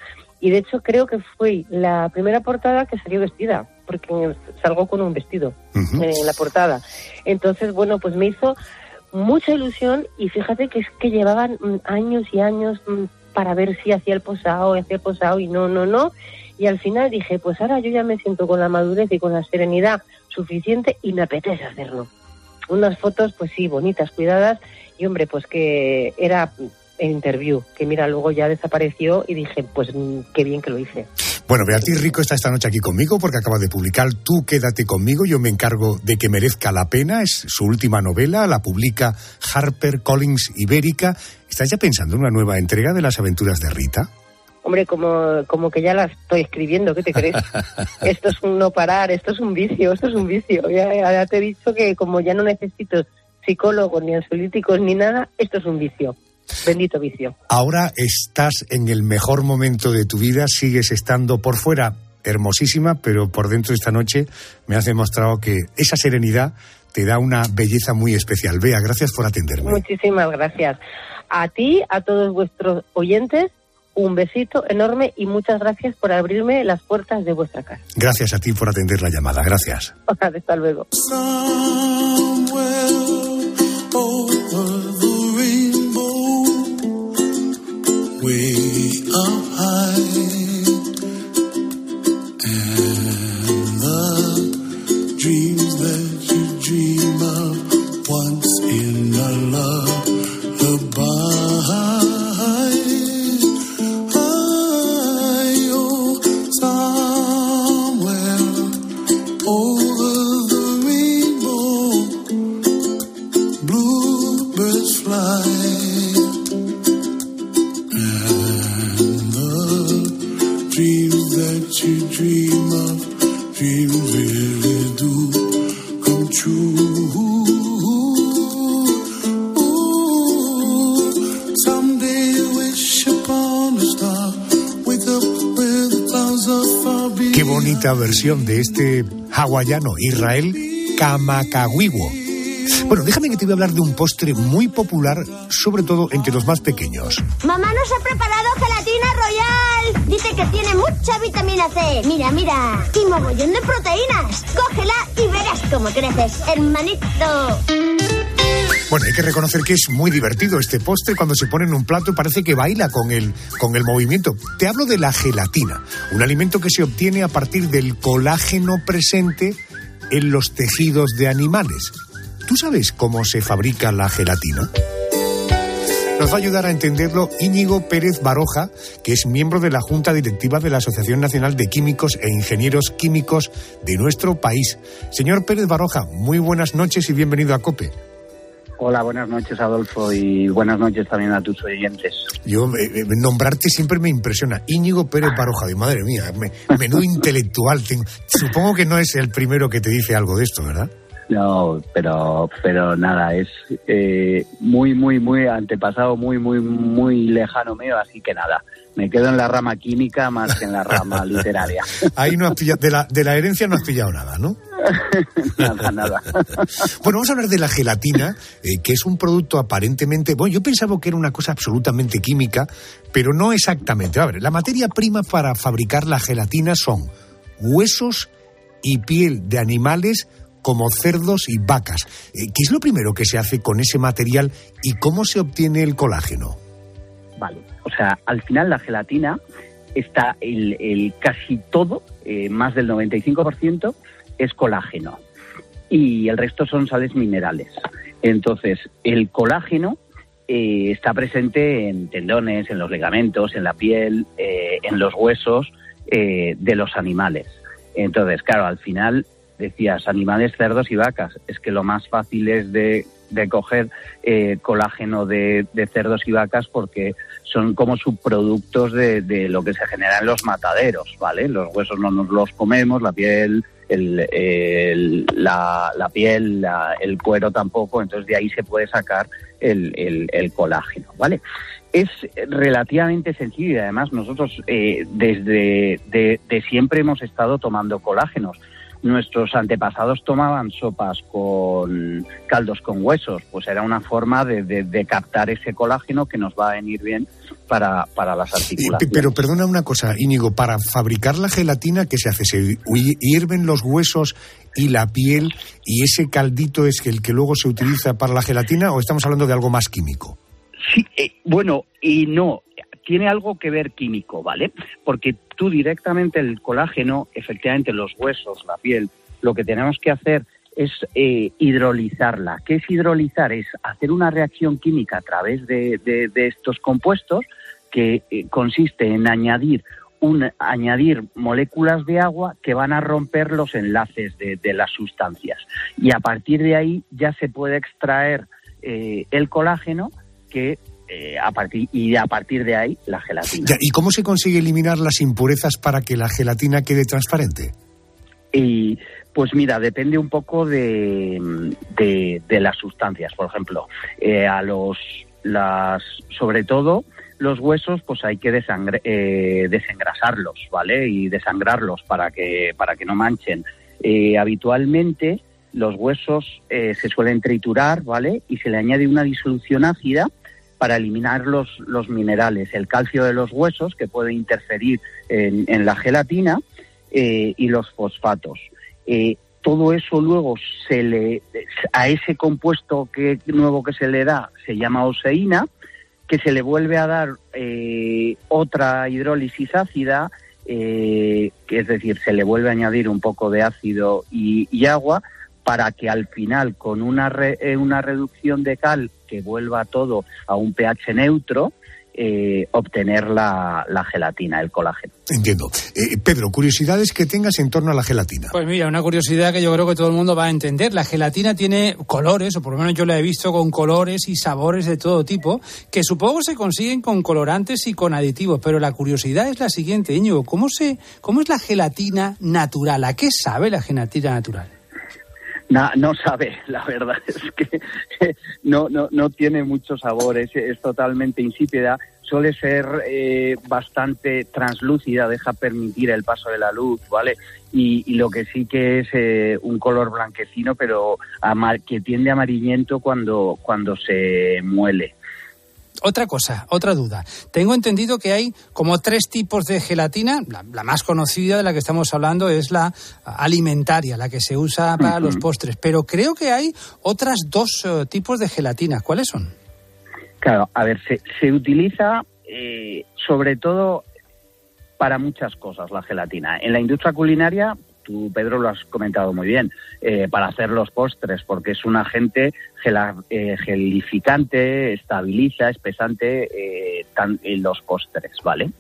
Y de hecho creo que fue la primera portada que salió vestida, porque salgo con un vestido en la portada. Entonces, bueno, pues me hizo mucha ilusión y fíjate que es que llevaban mm, años y años mm, para ver si hacía el posado, hacía el posado y no, no, no. Y al final dije, pues ahora yo ya me siento con la madurez y con la serenidad suficiente y me apetece hacerlo. Unas fotos, pues sí, bonitas, cuidadas y hombre, pues que era interview, que mira, luego ya desapareció y dije, pues mm, qué bien que lo hice. Bueno, Beatriz Rico está esta noche aquí conmigo porque acaba de publicar Tú quédate conmigo, yo me encargo de que merezca la pena, es su última novela, la publica Harper Collins Ibérica. ¿Estás ya pensando en una nueva entrega de las aventuras de Rita? Hombre, como, como que ya la estoy escribiendo, ¿qué te crees? esto es un no parar, esto es un vicio, esto es un vicio. Ya, ya te he dicho que como ya no necesito psicólogos ni ansiolíticos ni nada, esto es un vicio. Bendito vicio. Ahora estás en el mejor momento de tu vida, sigues estando por fuera hermosísima, pero por dentro esta noche me has demostrado que esa serenidad te da una belleza muy especial. Bea, gracias por atenderme. Muchísimas gracias. A ti, a todos vuestros oyentes, un besito enorme y muchas gracias por abrirme las puertas de vuestra casa. Gracias a ti por atender la llamada. Gracias. Hasta luego. De este hawaiano Israel Kamakawiwo. Bueno, déjame que te voy a hablar de un postre muy popular, sobre todo entre los más pequeños. Mamá nos ha preparado gelatina royal. Dice que tiene mucha vitamina C. Mira, mira. Y mogollón de proteínas. Cógela y verás cómo creces, hermanito. Bueno, hay que reconocer que es muy divertido este postre cuando se pone en un plato parece que baila con el, con el movimiento. Te hablo de la gelatina, un alimento que se obtiene a partir del colágeno presente en los tejidos de animales. ¿Tú sabes cómo se fabrica la gelatina? Nos va a ayudar a entenderlo Íñigo Pérez Baroja, que es miembro de la Junta Directiva de la Asociación Nacional de Químicos e Ingenieros Químicos de nuestro país. Señor Pérez Baroja, muy buenas noches y bienvenido a COPE. Hola, buenas noches Adolfo y buenas noches también a tus oyentes. Yo, eh, eh, nombrarte siempre me impresiona. Íñigo Pérez Baroja, de madre mía, me, menudo intelectual. Tengo. Supongo que no es el primero que te dice algo de esto, ¿verdad? No, pero, pero nada, es eh, muy, muy, muy antepasado, muy, muy, muy lejano mío, así que nada, me quedo en la rama química más que en la rama literaria. Ahí no has pillado, de la, de la herencia no has pillado nada, ¿no? nada, nada. Bueno, vamos a hablar de la gelatina, eh, que es un producto aparentemente. Bueno, yo pensaba que era una cosa absolutamente química, pero no exactamente. A ver, la materia prima para fabricar la gelatina son huesos y piel de animales como cerdos y vacas. Eh, ¿Qué es lo primero que se hace con ese material y cómo se obtiene el colágeno? Vale, o sea, al final la gelatina está el, el casi todo, eh, más del 95%, es colágeno y el resto son sales minerales. Entonces, el colágeno eh, está presente en tendones, en los ligamentos, en la piel, eh, en los huesos eh, de los animales. Entonces, claro, al final decías animales, cerdos y vacas. Es que lo más fácil es de, de coger eh, colágeno de, de cerdos y vacas porque son como subproductos de, de lo que se genera en los mataderos, ¿vale? Los huesos no nos los comemos, la piel, el, la, la piel, la- el cuero tampoco, entonces de ahí se puede sacar el, el- colágeno, ¿vale? Es relativamente sencillo y además nosotros eh, desde de, de siempre hemos estado tomando colágenos. Nuestros antepasados tomaban sopas con caldos con huesos, pues era una forma de, de- de captar ese colágeno que nos va a venir bien para, para las articulaciones. Pero perdona una cosa, Íñigo, para fabricar la gelatina, ¿qué se hace? ¿Se hi- hierven los huesos y la piel y ese caldito es el que luego se utiliza para la gelatina o estamos hablando de algo más químico? Sí, eh, bueno, y no, tiene algo que ver químico, ¿vale? Porque tú directamente el colágeno, efectivamente los huesos, la piel, lo que tenemos que hacer es eh, hidrolizarla. ¿Qué es hidrolizar? Es hacer una reacción química a través de, de- estos compuestos que eh, consiste en añadir un, añadir moléculas de agua que van a romper los enlaces de, de las sustancias. Y a partir de ahí ya se puede extraer eh, el colágeno que eh, a partir y a partir de ahí la gelatina. Ya, ¿Y cómo se consigue eliminar las impurezas para que la gelatina quede transparente? Y pues mira, depende un poco de, de, de las sustancias. Por ejemplo, eh, a los las sobre todo los huesos, pues hay que desangre- eh, desengrasarlos, ¿vale? Y desangrarlos para que para que no manchen. Eh, habitualmente los huesos eh, se suelen triturar, ¿vale? Y se le añade una disolución ácida para eliminar los, los minerales, el calcio de los huesos que puede interferir en, la gelatina eh, y los fosfatos. Eh, todo eso luego se le a ese compuesto que nuevo que se le da se llama oseína, que se le vuelve a dar eh, otra hidrólisis ácida, eh, es decir, se le vuelve a añadir un poco de ácido y agua para que al final con una, re- eh, una reducción de cal que vuelva todo a un pH neutro, eh, obtener la, la gelatina, el colágeno. Entiendo. Eh, Pedro, curiosidades que tengas en torno a la gelatina. Pues mira, una curiosidad que yo creo que todo el mundo va a entender. La gelatina tiene colores, o por lo menos yo la he visto con colores y sabores de todo tipo, que supongo se consiguen con colorantes y con aditivos. Pero la curiosidad es la siguiente, Íñigo, ¿cómo, se, ¿cómo es la gelatina natural? ¿A qué sabe la gelatina natural? Na- no sabe, la verdad es que no, no, no tiene mucho sabor, es, es totalmente insípida. suele ser eh, bastante translúcida, deja permitir el paso de la luz, ¿vale? Y, y lo que sí que es eh, un color blanquecino, pero amar- que tiende amarillento cuando, cuando se muele. Otra cosa, otra duda. Tengo entendido que hay como tres tipos de gelatina. La, la más conocida de la que estamos hablando es la alimentaria, la que se usa para los postres. Pero creo que hay otras dos eh, tipos de gelatina. ¿Cuáles son? Claro, a ver, se, se utiliza eh, sobre todo para muchas cosas la gelatina. En la industria culinaria, Pedro, lo has comentado muy bien, eh, para hacer los postres, porque es un agente eh, gelificante, estabiliza, espesante eh, tan- en los postres, ¿vale?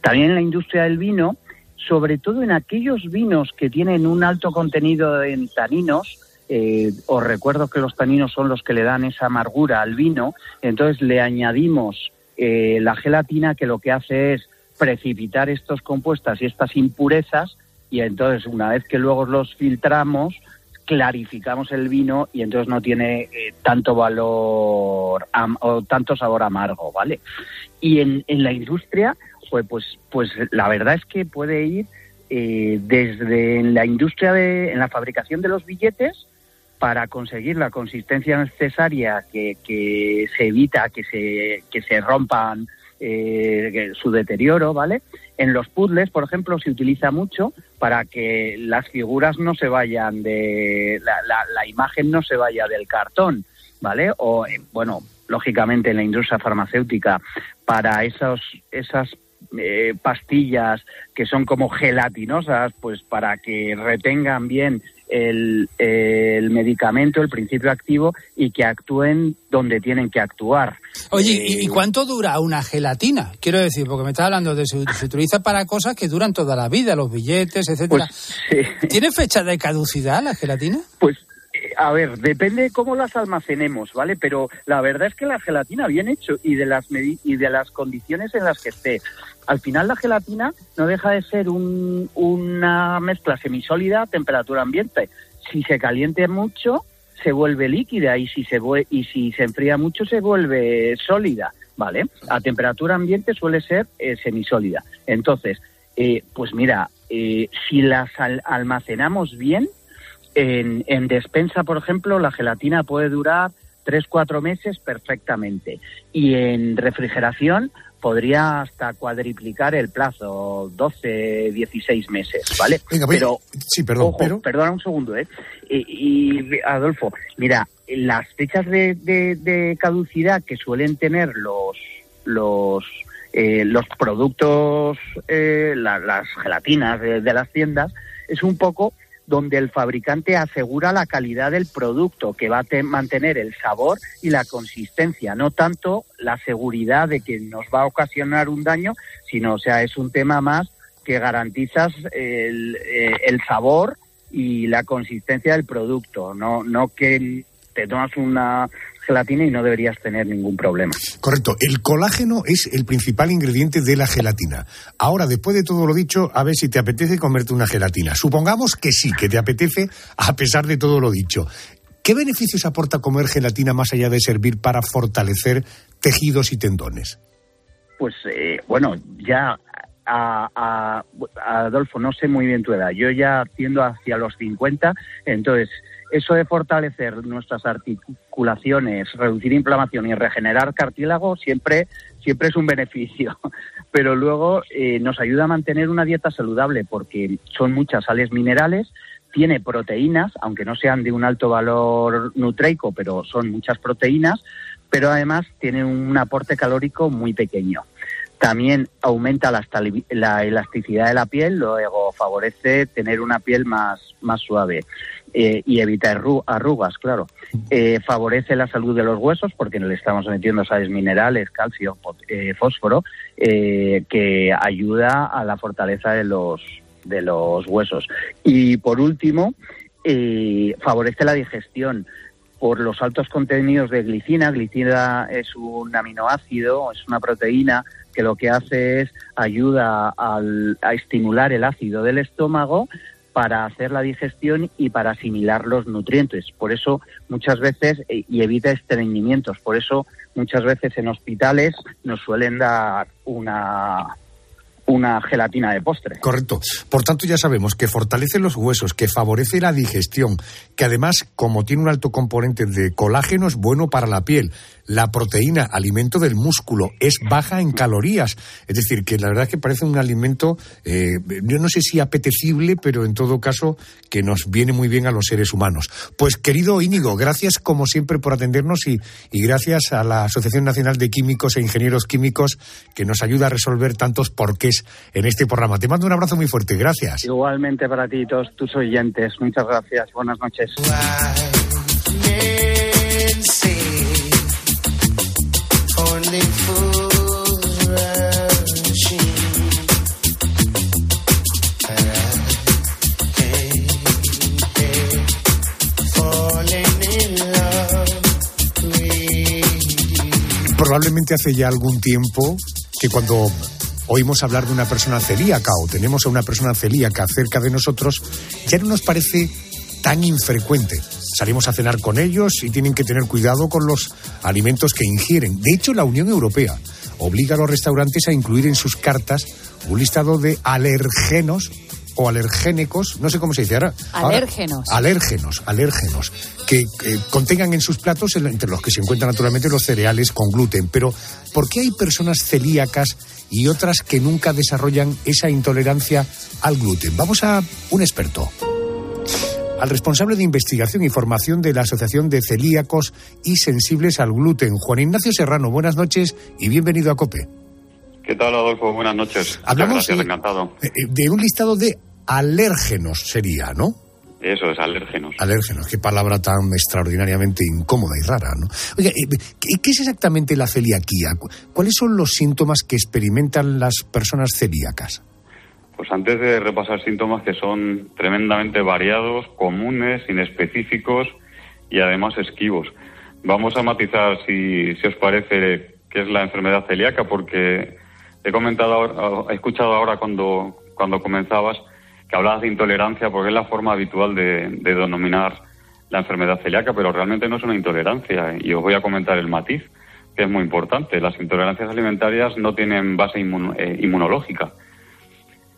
También en la industria del vino, sobre todo en aquellos vinos que tienen un alto contenido en taninos, eh, os recuerdo que los taninos son los que le dan esa amargura al vino, entonces le añadimos eh, la gelatina que lo que hace es precipitar estos compuestas y estas impurezas y entonces una vez que luego los filtramos clarificamos el vino y entonces no tiene eh, tanto valor am- o tanto sabor amargo, ¿vale? Y en, en la industria, pues, pues, pues la verdad es que puede ir eh, desde la industria de, en la fabricación de los billetes para conseguir la consistencia necesaria que, que se evita que se, que se rompan eh, su deterioro, ¿vale? En los puzzles, por ejemplo, se utiliza mucho para que las figuras no se vayan de la imagen no se vaya del cartón, ¿vale? O eh, bueno, lógicamente en la industria farmacéutica para esos esas eh, pastillas que son como gelatinosas, pues para que retengan bien el, el medicamento, el principio activo y que actúen donde tienen que actuar. Oye, Eh, ¿y, y cuánto dura una gelatina? Quiero decir, porque me estás hablando de se, se utiliza para cosas que duran toda la vida, los billetes, etcétera. ¿Tiene fecha de caducidad la gelatina? Pues, eh, a ver, depende de cómo las almacenemos, ¿vale? Pero la verdad es que la gelatina bien hecho y de las y de las condiciones en las que esté. Al final la gelatina no deja de ser un- una mezcla semisólida a temperatura ambiente. Si se caliente mucho se vuelve líquida y si se y si se enfría mucho se vuelve sólida, ¿vale? A temperatura ambiente suele ser eh, semisólida. Entonces, eh, pues mira, eh, si las al- almacenamos bien, en, en despensa, por ejemplo, la gelatina puede durar tres, cuatro meses perfectamente. Y en refrigeración podría hasta cuadriplicar el plazo, 12, 16 meses, ¿vale? Venga, pero, sí, perdón, ojo, pero- perdona un segundo, ¿eh? Y, y, Adolfo, mira, las fechas de, de- de caducidad que suelen tener los los eh, los productos, eh, la- las gelatinas de, de las tiendas, es un poco donde el fabricante asegura la calidad del producto, que va a te- mantener el sabor y la consistencia, no tanto la seguridad de que nos va a ocasionar un daño, sino, o sea, es un tema más que garantizas el, eh, el sabor y la consistencia del producto, no, no que te tomas una gelatina y no deberías tener ningún problema. Correcto. El colágeno es el principal ingrediente de la gelatina. Ahora, después de todo lo dicho, a ver si te apetece comerte una gelatina. Supongamos que sí, que te apetece a pesar de todo lo dicho. ¿Qué beneficios aporta comer gelatina más allá de servir para fortalecer tejidos y tendones? Pues eh, bueno, ya a, a- Adolfo, no sé muy bien tu edad, yo ya tiendo hacia los 50, entonces eso de fortalecer nuestras articulaciones, reducir inflamación y regenerar cartílago siempre, siempre es un beneficio, pero luego eh, nos ayuda a mantener una dieta saludable porque son muchas sales minerales, tiene proteínas, aunque no sean de un alto valor nutreico, pero son muchas proteínas, pero además tiene un aporte calórico muy pequeño. También aumenta la, la elasticidad de la piel, luego favorece tener una piel más, más suave eh, y evita arru- arrugas, claro. Eh, favorece la salud de los huesos porque le estamos metiendo sales minerales, calcio, eh, fósforo, que ayuda a la fortaleza de los, de los huesos. Y por último, favorece la digestión por los altos contenidos de glicina. Glicina es un aminoácido, es una proteína que lo que hace es ayuda al- a estimular el ácido del estómago para hacer la digestión y para asimilar los nutrientes. Por eso muchas veces, eh, y evita estreñimientos, por eso muchas veces en hospitales nos suelen dar una una gelatina de postre. Correcto. Por tanto, ya sabemos que fortalece los huesos, que favorece la digestión, que además, como tiene un alto componente de colágeno, es bueno para la piel. La proteína, alimento del músculo, es baja en calorías. Es decir, que la verdad es que parece un alimento, eh, yo no sé si apetecible, pero en todo caso que nos viene muy bien a los seres humanos. Pues querido Íñigo, gracias como siempre por atendernos y, y gracias a la Asociación Nacional de Químicos e Ingenieros Químicos que nos ayuda a resolver tantos porqués en este programa. Te mando un abrazo muy fuerte. Gracias. Igualmente para ti y todos tus oyentes. Muchas gracias. Buenas noches. Probablemente hace ya algún tiempo que cuando oímos hablar de una persona celíaca o tenemos a una persona celíaca cerca de nosotros, ya no nos parece tan infrecuente. Salimos a cenar con ellos y tienen que tener cuidado con los alimentos que ingieren. De hecho, la Unión Europea obliga a los restaurantes a incluir en sus cartas un listado de alergenos o alergénicos, no sé cómo se dice ahora. Alérgenos. Ahora, alérgenos, alérgenos, que eh, contengan en sus platos, entre los que se encuentran naturalmente los cereales con gluten. Pero, ¿por qué hay personas celíacas y otras que nunca desarrollan esa intolerancia al gluten? Vamos a un experto al responsable de investigación y formación de la Asociación de Celíacos y Sensibles al Gluten, Juan Ignacio Serrano. Buenas noches y bienvenido a COPE. ¿Qué tal, Adolfo? Buenas noches. Hablamos gracias, eh, encantado. eh, de un listado de alérgenos, sería, ¿no? Eso es, alérgenos. Alérgenos, qué palabra tan extraordinariamente incómoda y rara, ¿no? Oiga, eh, ¿qué, es exactamente la celiaquía? Cu- ¿Cuáles son los síntomas que experimentan las personas celíacas? Pues antes de repasar síntomas que son tremendamente variados, comunes, inespecíficos y además esquivos. Vamos a matizar, si, si os parece, qué es la enfermedad celíaca, porque he comentado, he escuchado ahora cuando, cuando comenzabas que hablabas de intolerancia, porque es la forma habitual de, de denominar la enfermedad celíaca, pero realmente no es una intolerancia. Y os voy a comentar el matiz, que es muy importante. Las intolerancias alimentarias no tienen base eh, inmunológica.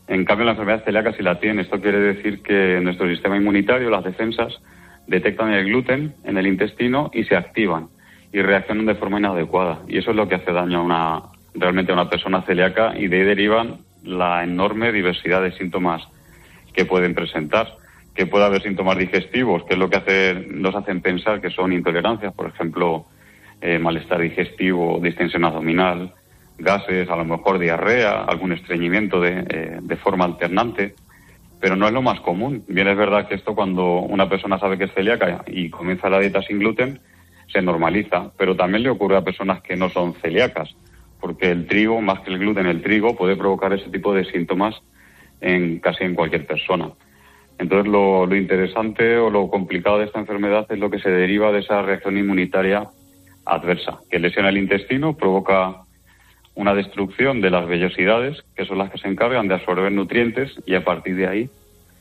En cambio, la enfermedad celíaca sí la tiene. Esto quiere decir que nuestro sistema inmunitario, las defensas, detectan el gluten en el intestino y se activan y reaccionan de forma inadecuada. Y eso es lo que hace daño a una, realmente a una persona celíaca y de ahí derivan la enorme diversidad de síntomas que pueden presentar. Que puede haber síntomas digestivos, que es lo que hace, nos hacen pensar que son intolerancias, por ejemplo, eh, malestar digestivo, distensión abdominal, gases, a lo mejor diarrea, algún estreñimiento de, eh, de forma alternante, pero no es lo más común. Bien es verdad que esto cuando una persona sabe que es celíaca y comienza la dieta sin gluten, se normaliza, pero también le ocurre a personas que no son celíacas, porque el trigo, más que el gluten, el trigo puede provocar ese tipo de síntomas en casi en cualquier persona. Entonces, lo, interesante o lo complicado de esta enfermedad es lo que se deriva de esa reacción inmunitaria adversa, que lesiona el intestino, provoca una destrucción de las vellosidades, que son las que se encargan de absorber nutrientes, y a partir de ahí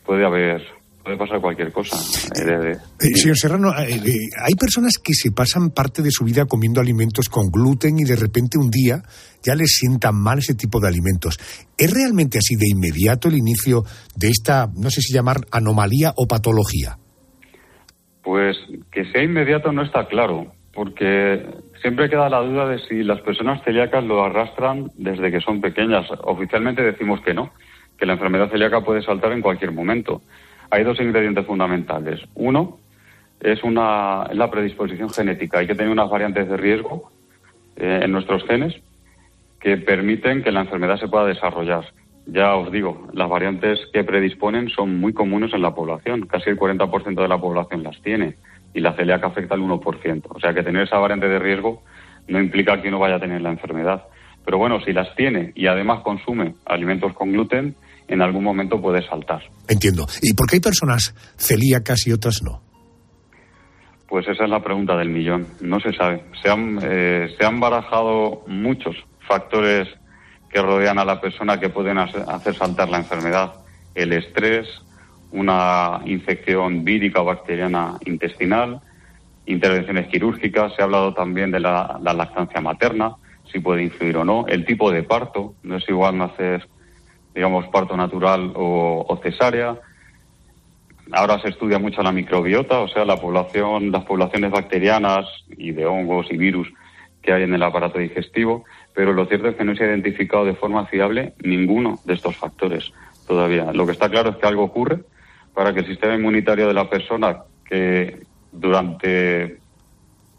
puede haber, puede pasar cualquier cosa. Eh, Eh, señor Serrano, eh, eh, hay personas que se pasan parte de su vida comiendo alimentos con gluten y de repente un día ya les sientan mal ese tipo de alimentos. ¿Es realmente así de inmediato el inicio de esta, no sé si llamar anomalía o patología? Pues que sea inmediato no está claro, porque siempre queda la duda de si las personas celíacas lo arrastran desde que son pequeñas. Oficialmente decimos que no, que la enfermedad celíaca puede saltar en cualquier momento. Hay dos ingredientes fundamentales. Uno es, una, la predisposición genética. Hay que tener unas variantes de riesgo eh, en nuestros genes que permiten que la enfermedad se pueda desarrollar. Ya os digo, las variantes que predisponen son muy comunes en la población. Casi el 40% de la población las tiene y la celíaca afecta al 1%. O sea que tener esa variante de riesgo no implica que uno vaya a tener la enfermedad. Pero bueno, si las tiene y además consume alimentos con gluten, en algún momento puede saltar. Entiendo. ¿Y por qué hay personas celíacas y otras no? Pues esa es la pregunta del millón. No se sabe. Se han, eh, se han barajado muchos factores que rodean a la persona que pueden hacer saltar la enfermedad. El estrés, una infección vírica o bacteriana intestinal, intervenciones quirúrgicas, se ha hablado también de la, la lactancia materna, si puede influir o no, el tipo de parto, no es igual nacer, digamos, parto natural o, o cesárea. Ahora se estudia mucho la microbiota, o sea, la población, las poblaciones bacterianas y de hongos y virus que hay en el aparato digestivo, pero lo cierto es que no se ha identificado de forma fiable ninguno de estos factores todavía. Lo que está claro es que algo ocurre para que el sistema inmunitario de la persona que durante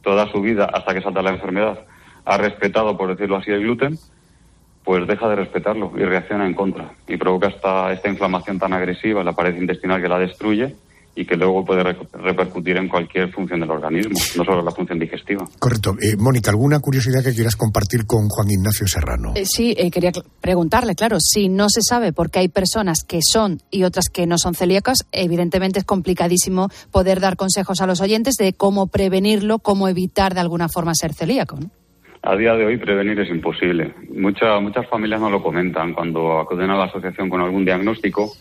toda su vida, hasta que salta la enfermedad, ha respetado, por decirlo así, el gluten, pues deja de respetarlo y reacciona en contra y provoca esta, esta inflamación tan agresiva en la pared intestinal que la destruye y que luego puede re- repercutir en cualquier función del organismo, no solo la función digestiva. Correcto. Eh, Mónica, ¿alguna curiosidad que quieras compartir con Juan Ignacio Serrano? Eh, sí, eh, quería preguntarle, claro, si no se sabe por qué hay personas que son y otras que no son celíacas, evidentemente es complicadísimo poder dar consejos a los oyentes de cómo prevenirlo, cómo evitar de alguna forma ser celíaco. ¿no? A día de hoy prevenir es imposible. Mucha- muchas familias no lo comentan. Cuando acuden a la asociación con algún diagnóstico,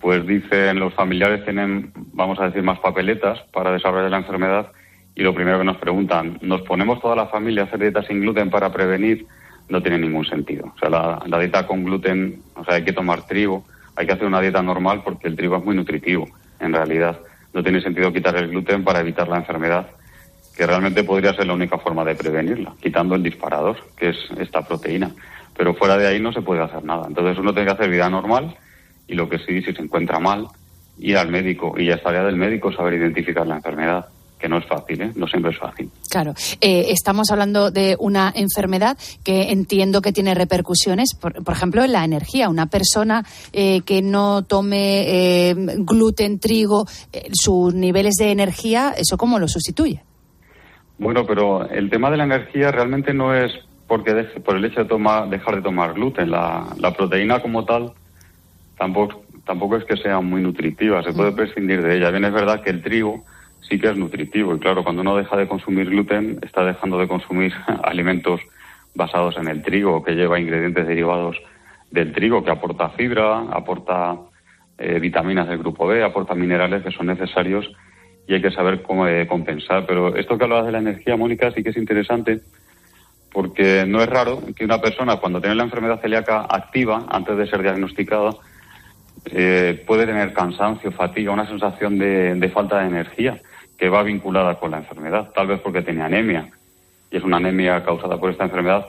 pues dicen los familiares tienen, vamos a decir, más papeletas para desarrollar la enfermedad y lo primero que nos preguntan, ¿nos ponemos toda la familia a hacer dieta sin gluten para prevenir? No tiene ningún sentido. O sea, la, la dieta con gluten, o sea, hay que tomar trigo, hay que hacer una dieta normal porque el trigo es muy nutritivo, en realidad. No tiene sentido quitar el gluten para evitar la enfermedad que realmente podría ser la única forma de prevenirla, quitando el disparador, que es esta proteína. Pero fuera de ahí no se puede hacer nada. Entonces uno tiene que hacer vida normal y lo que sí, si se encuentra mal, ir al médico. Y ya es tarea del médico saber identificar la enfermedad, que no es fácil, ¿eh? No siempre es fácil. Claro, eh, estamos hablando de una enfermedad que entiendo que tiene repercusiones, por, por ejemplo, en la energía. Una persona eh, que no tome eh, gluten, trigo, eh, sus niveles de energía, ¿eso cómo lo sustituye? Bueno, pero el tema de la energía realmente no es porque deje- por el hecho de tomar, dejar de tomar gluten. La, la proteína como tal tampoco, tampoco es que sea muy nutritiva, se puede prescindir de ella. Bien, es verdad que el trigo sí que es nutritivo y claro, cuando uno deja de consumir gluten está dejando de consumir alimentos basados en el trigo, que lleva ingredientes derivados del trigo, que aporta fibra, aporta eh, vitaminas del grupo B, aporta minerales que son necesarios y hay que saber cómo eh, compensar. Pero esto que hablabas de la energía, Mónica, sí que es interesante porque no es raro que una persona cuando tiene la enfermedad celíaca activa, antes de ser diagnosticada, eh, puede tener cansancio, fatiga, una sensación de, falta de energía que va vinculada con la enfermedad, tal vez porque tiene anemia y es una anemia causada por esta enfermedad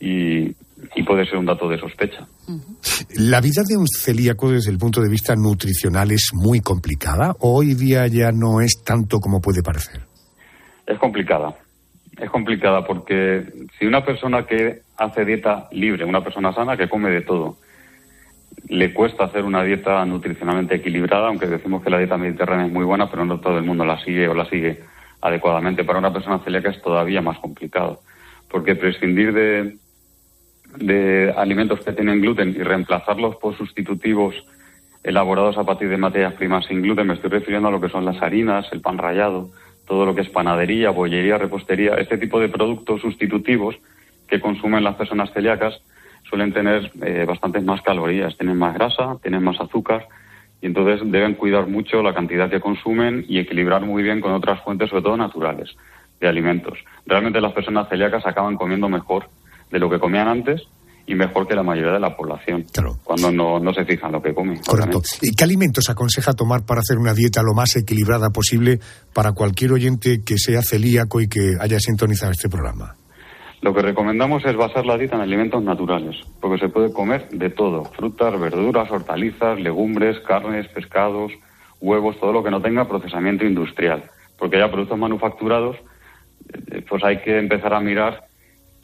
y, y puede ser un dato de sospecha. La vida de un celíaco desde el punto de vista nutricional es muy complicada. ¿O Hoy día ya no es tanto como puede parecer. Es complicada. Es complicada porque si una persona que hace dieta libre, una persona sana que come de todo, le cuesta hacer una dieta nutricionalmente equilibrada, aunque decimos que la dieta mediterránea es muy buena, pero no todo el mundo la sigue o la sigue adecuadamente. Para una persona celíaca es todavía más complicado, porque prescindir de, de alimentos que tienen gluten y reemplazarlos por sustitutivos elaborados a partir de materias primas sin gluten, me estoy refiriendo a lo que son las harinas, el pan rallado, todo lo que es panadería, bollería, repostería, este tipo de productos sustitutivos que consumen las personas celíacas suelen tener eh, bastantes más calorías, tienen más grasa, tienen más azúcar y entonces deben cuidar mucho la cantidad que consumen y equilibrar muy bien con otras fuentes, sobre todo naturales, de alimentos. Realmente las personas celíacas acaban comiendo mejor de lo que comían antes y mejor que la mayoría de la población, cuando no, no se fijan lo que comen. Correcto. ¿Y qué alimentos aconseja tomar para hacer una dieta lo más equilibrada posible para cualquier oyente que sea celíaco y que haya sintonizado este programa? Lo que recomendamos es basar la dieta en alimentos naturales, porque se puede comer de todo, frutas, verduras, hortalizas, legumbres, carnes, pescados, huevos, todo lo que no tenga procesamiento industrial, porque ya productos manufacturados, eh, pues hay que empezar a mirar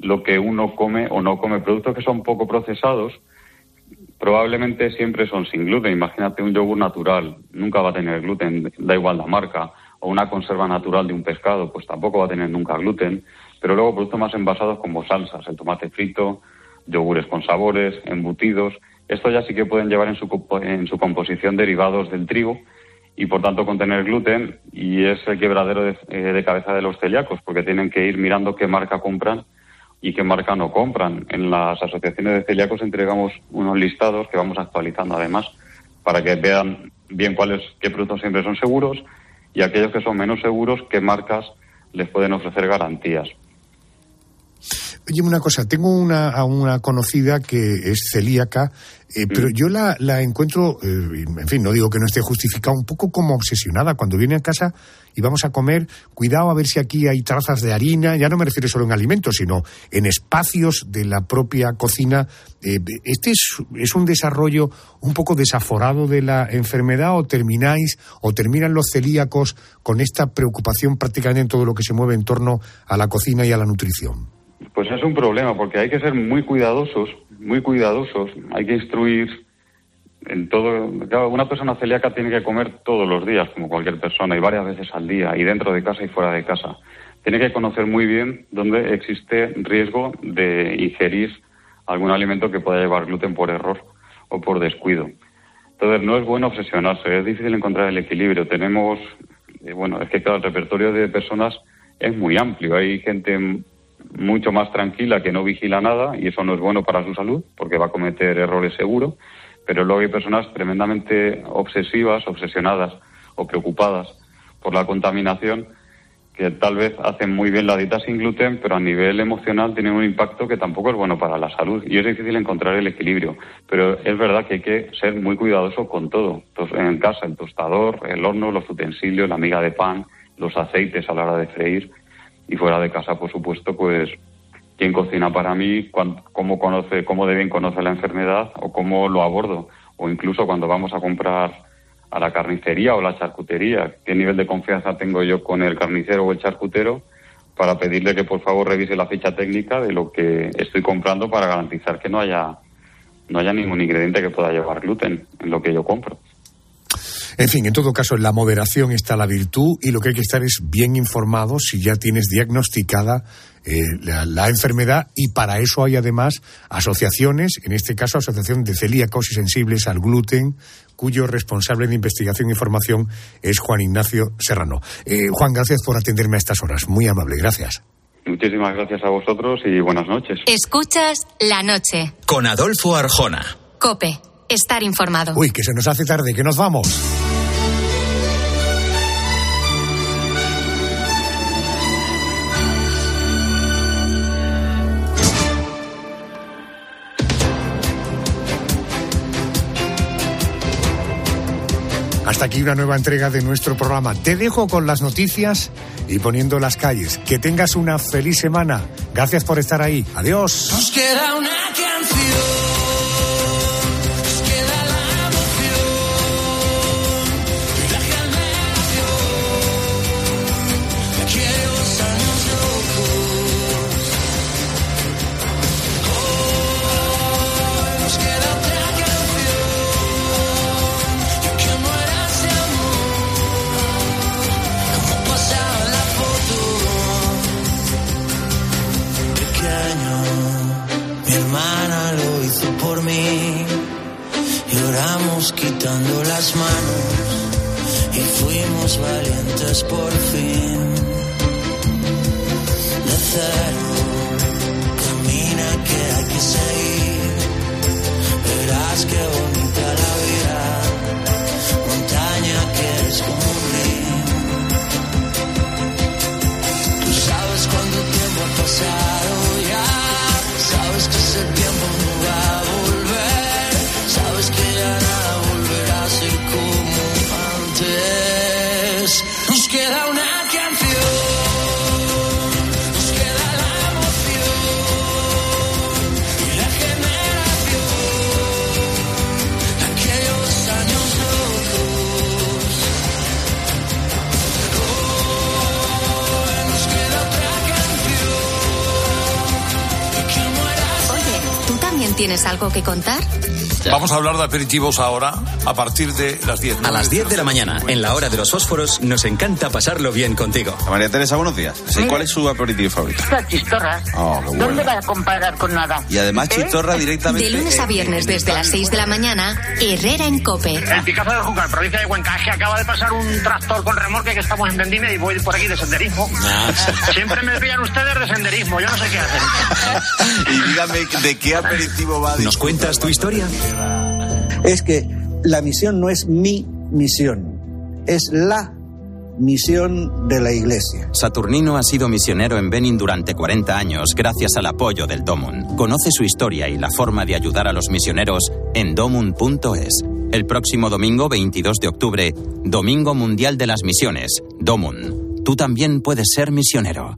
lo que uno come o no come. Productos que son poco procesados, probablemente siempre son sin gluten. Imagínate un yogur natural, nunca va a tener gluten, da igual la marca, o una conserva natural de un pescado, pues tampoco va a tener nunca gluten. Pero luego productos más envasados como salsas, el tomate frito, yogures con sabores, embutidos. Estos ya sí que pueden llevar en su, en su composición derivados del trigo y por tanto contener gluten y es el quebradero de, eh, de cabeza de los celíacos porque tienen que ir mirando qué marca compran y qué marca no compran. En las asociaciones de celíacos entregamos unos listados que vamos actualizando además para que vean bien cuáles qué productos siempre son seguros y aquellos que son menos seguros, qué marcas les pueden ofrecer garantías. Oye, una cosa, tengo una, a una conocida que es celíaca, eh, pero yo la, la encuentro, eh, en fin, no digo que no esté justificado, un poco como obsesionada. Cuando viene a casa y vamos a comer, cuidado a ver si aquí hay trazas de harina, ya no me refiero solo en alimentos, sino en espacios de la propia cocina. Eh, ¿Este es, es un desarrollo un poco desaforado de la enfermedad o termináis o terminan los celíacos con esta preocupación prácticamente en todo lo que se mueve en torno a la cocina y a la nutrición? Pues es un problema, porque hay que ser muy cuidadosos, muy cuidadosos. Hay que instruir en todo. Claro, una persona celíaca tiene que comer todos los días, como cualquier persona, y varias veces al día, y dentro de casa y fuera de casa. Tiene que conocer muy bien dónde existe riesgo de ingerir algún alimento que pueda llevar gluten por error o por descuido. Entonces, no es bueno obsesionarse, es difícil encontrar el equilibrio. Tenemos, eh, bueno, es que claro, el repertorio de personas es muy amplio. Hay gente mucho más tranquila que no vigila nada y eso no es bueno para su salud porque va a cometer errores seguro, pero luego hay personas tremendamente obsesivas, obsesionadas o preocupadas por la contaminación que tal vez hacen muy bien la dieta sin gluten, pero a nivel emocional tienen un impacto que tampoco es bueno para la salud y es difícil encontrar el equilibrio. Pero es verdad que hay que ser muy cuidadoso con todo. En casa, el tostador, el horno, los utensilios, la miga de pan, los aceites a la hora de freír y fuera de casa, por supuesto, pues quién cocina para mí, cómo conoce, cómo de bien conoce la enfermedad o cómo lo abordo, o incluso cuando vamos a comprar a la carnicería o la charcutería, qué nivel de confianza tengo yo con el carnicero o el charcutero para pedirle que por favor revise la ficha técnica de lo que estoy comprando para garantizar que no haya no haya ningún ingrediente que pueda llevar gluten en lo que yo compro. En fin, en todo caso, en la moderación está la virtud y lo que hay que estar es bien informado si ya tienes diagnosticada eh, la, la, enfermedad y para eso hay además asociaciones, en este caso Asociación de Celíacos y Sensibles al Gluten, cuyo responsable de investigación y formación es Juan Ignacio Serrano. Eh, Juan, gracias por atenderme a estas horas. Muy amable, gracias. Muchísimas gracias a vosotros y buenas noches. Escuchas la noche. Con Adolfo Arjona. Cope, estar informado. Uy, que se nos hace tarde, que nos vamos. Hasta aquí una nueva entrega de nuestro programa. Te dejo con las noticias y poniendo las calles. Que tengas una feliz semana. Gracias por estar ahí. Adiós. Nos queda una canción. Valientes por fin. De cero, camina que hay que seguir. Verás que bonita la vida, tienes algo que contar? Vamos a hablar de aperitivos ahora, a partir de las 10. A las 10 de la mañana, en la hora de los fósforos, nos encanta pasarlo bien contigo. María Teresa, buenos días. Sí, ¿Cuál es su aperitivo favorito? Las chistorras. Oh, bueno. ¿Dónde va a comparar con nada? Y además chistorra directamente. De lunes a viernes desde las 6 de la mañana, Herrera en Cope. El Picazo de Júcar, provincia de Cuenca, es que acaba de pasar un tractor con remolque que estamos en Vendime y voy por aquí de senderismo. Siempre me pillan ustedes de senderismo, yo no sé qué hacen. Y dígame, ¿de qué aperitivo va? ¿Nos cuentas tu historia? Es que la misión no es mi misión, es la misión de la Iglesia. Saturnino ha sido misionero en Benin durante 40 años gracias al apoyo del Domun. Conoce su historia y la forma de ayudar a los misioneros en domun.es. El próximo domingo 22 de octubre, Domingo Mundial de las Misiones, Domun. Tú también puedes ser misionero.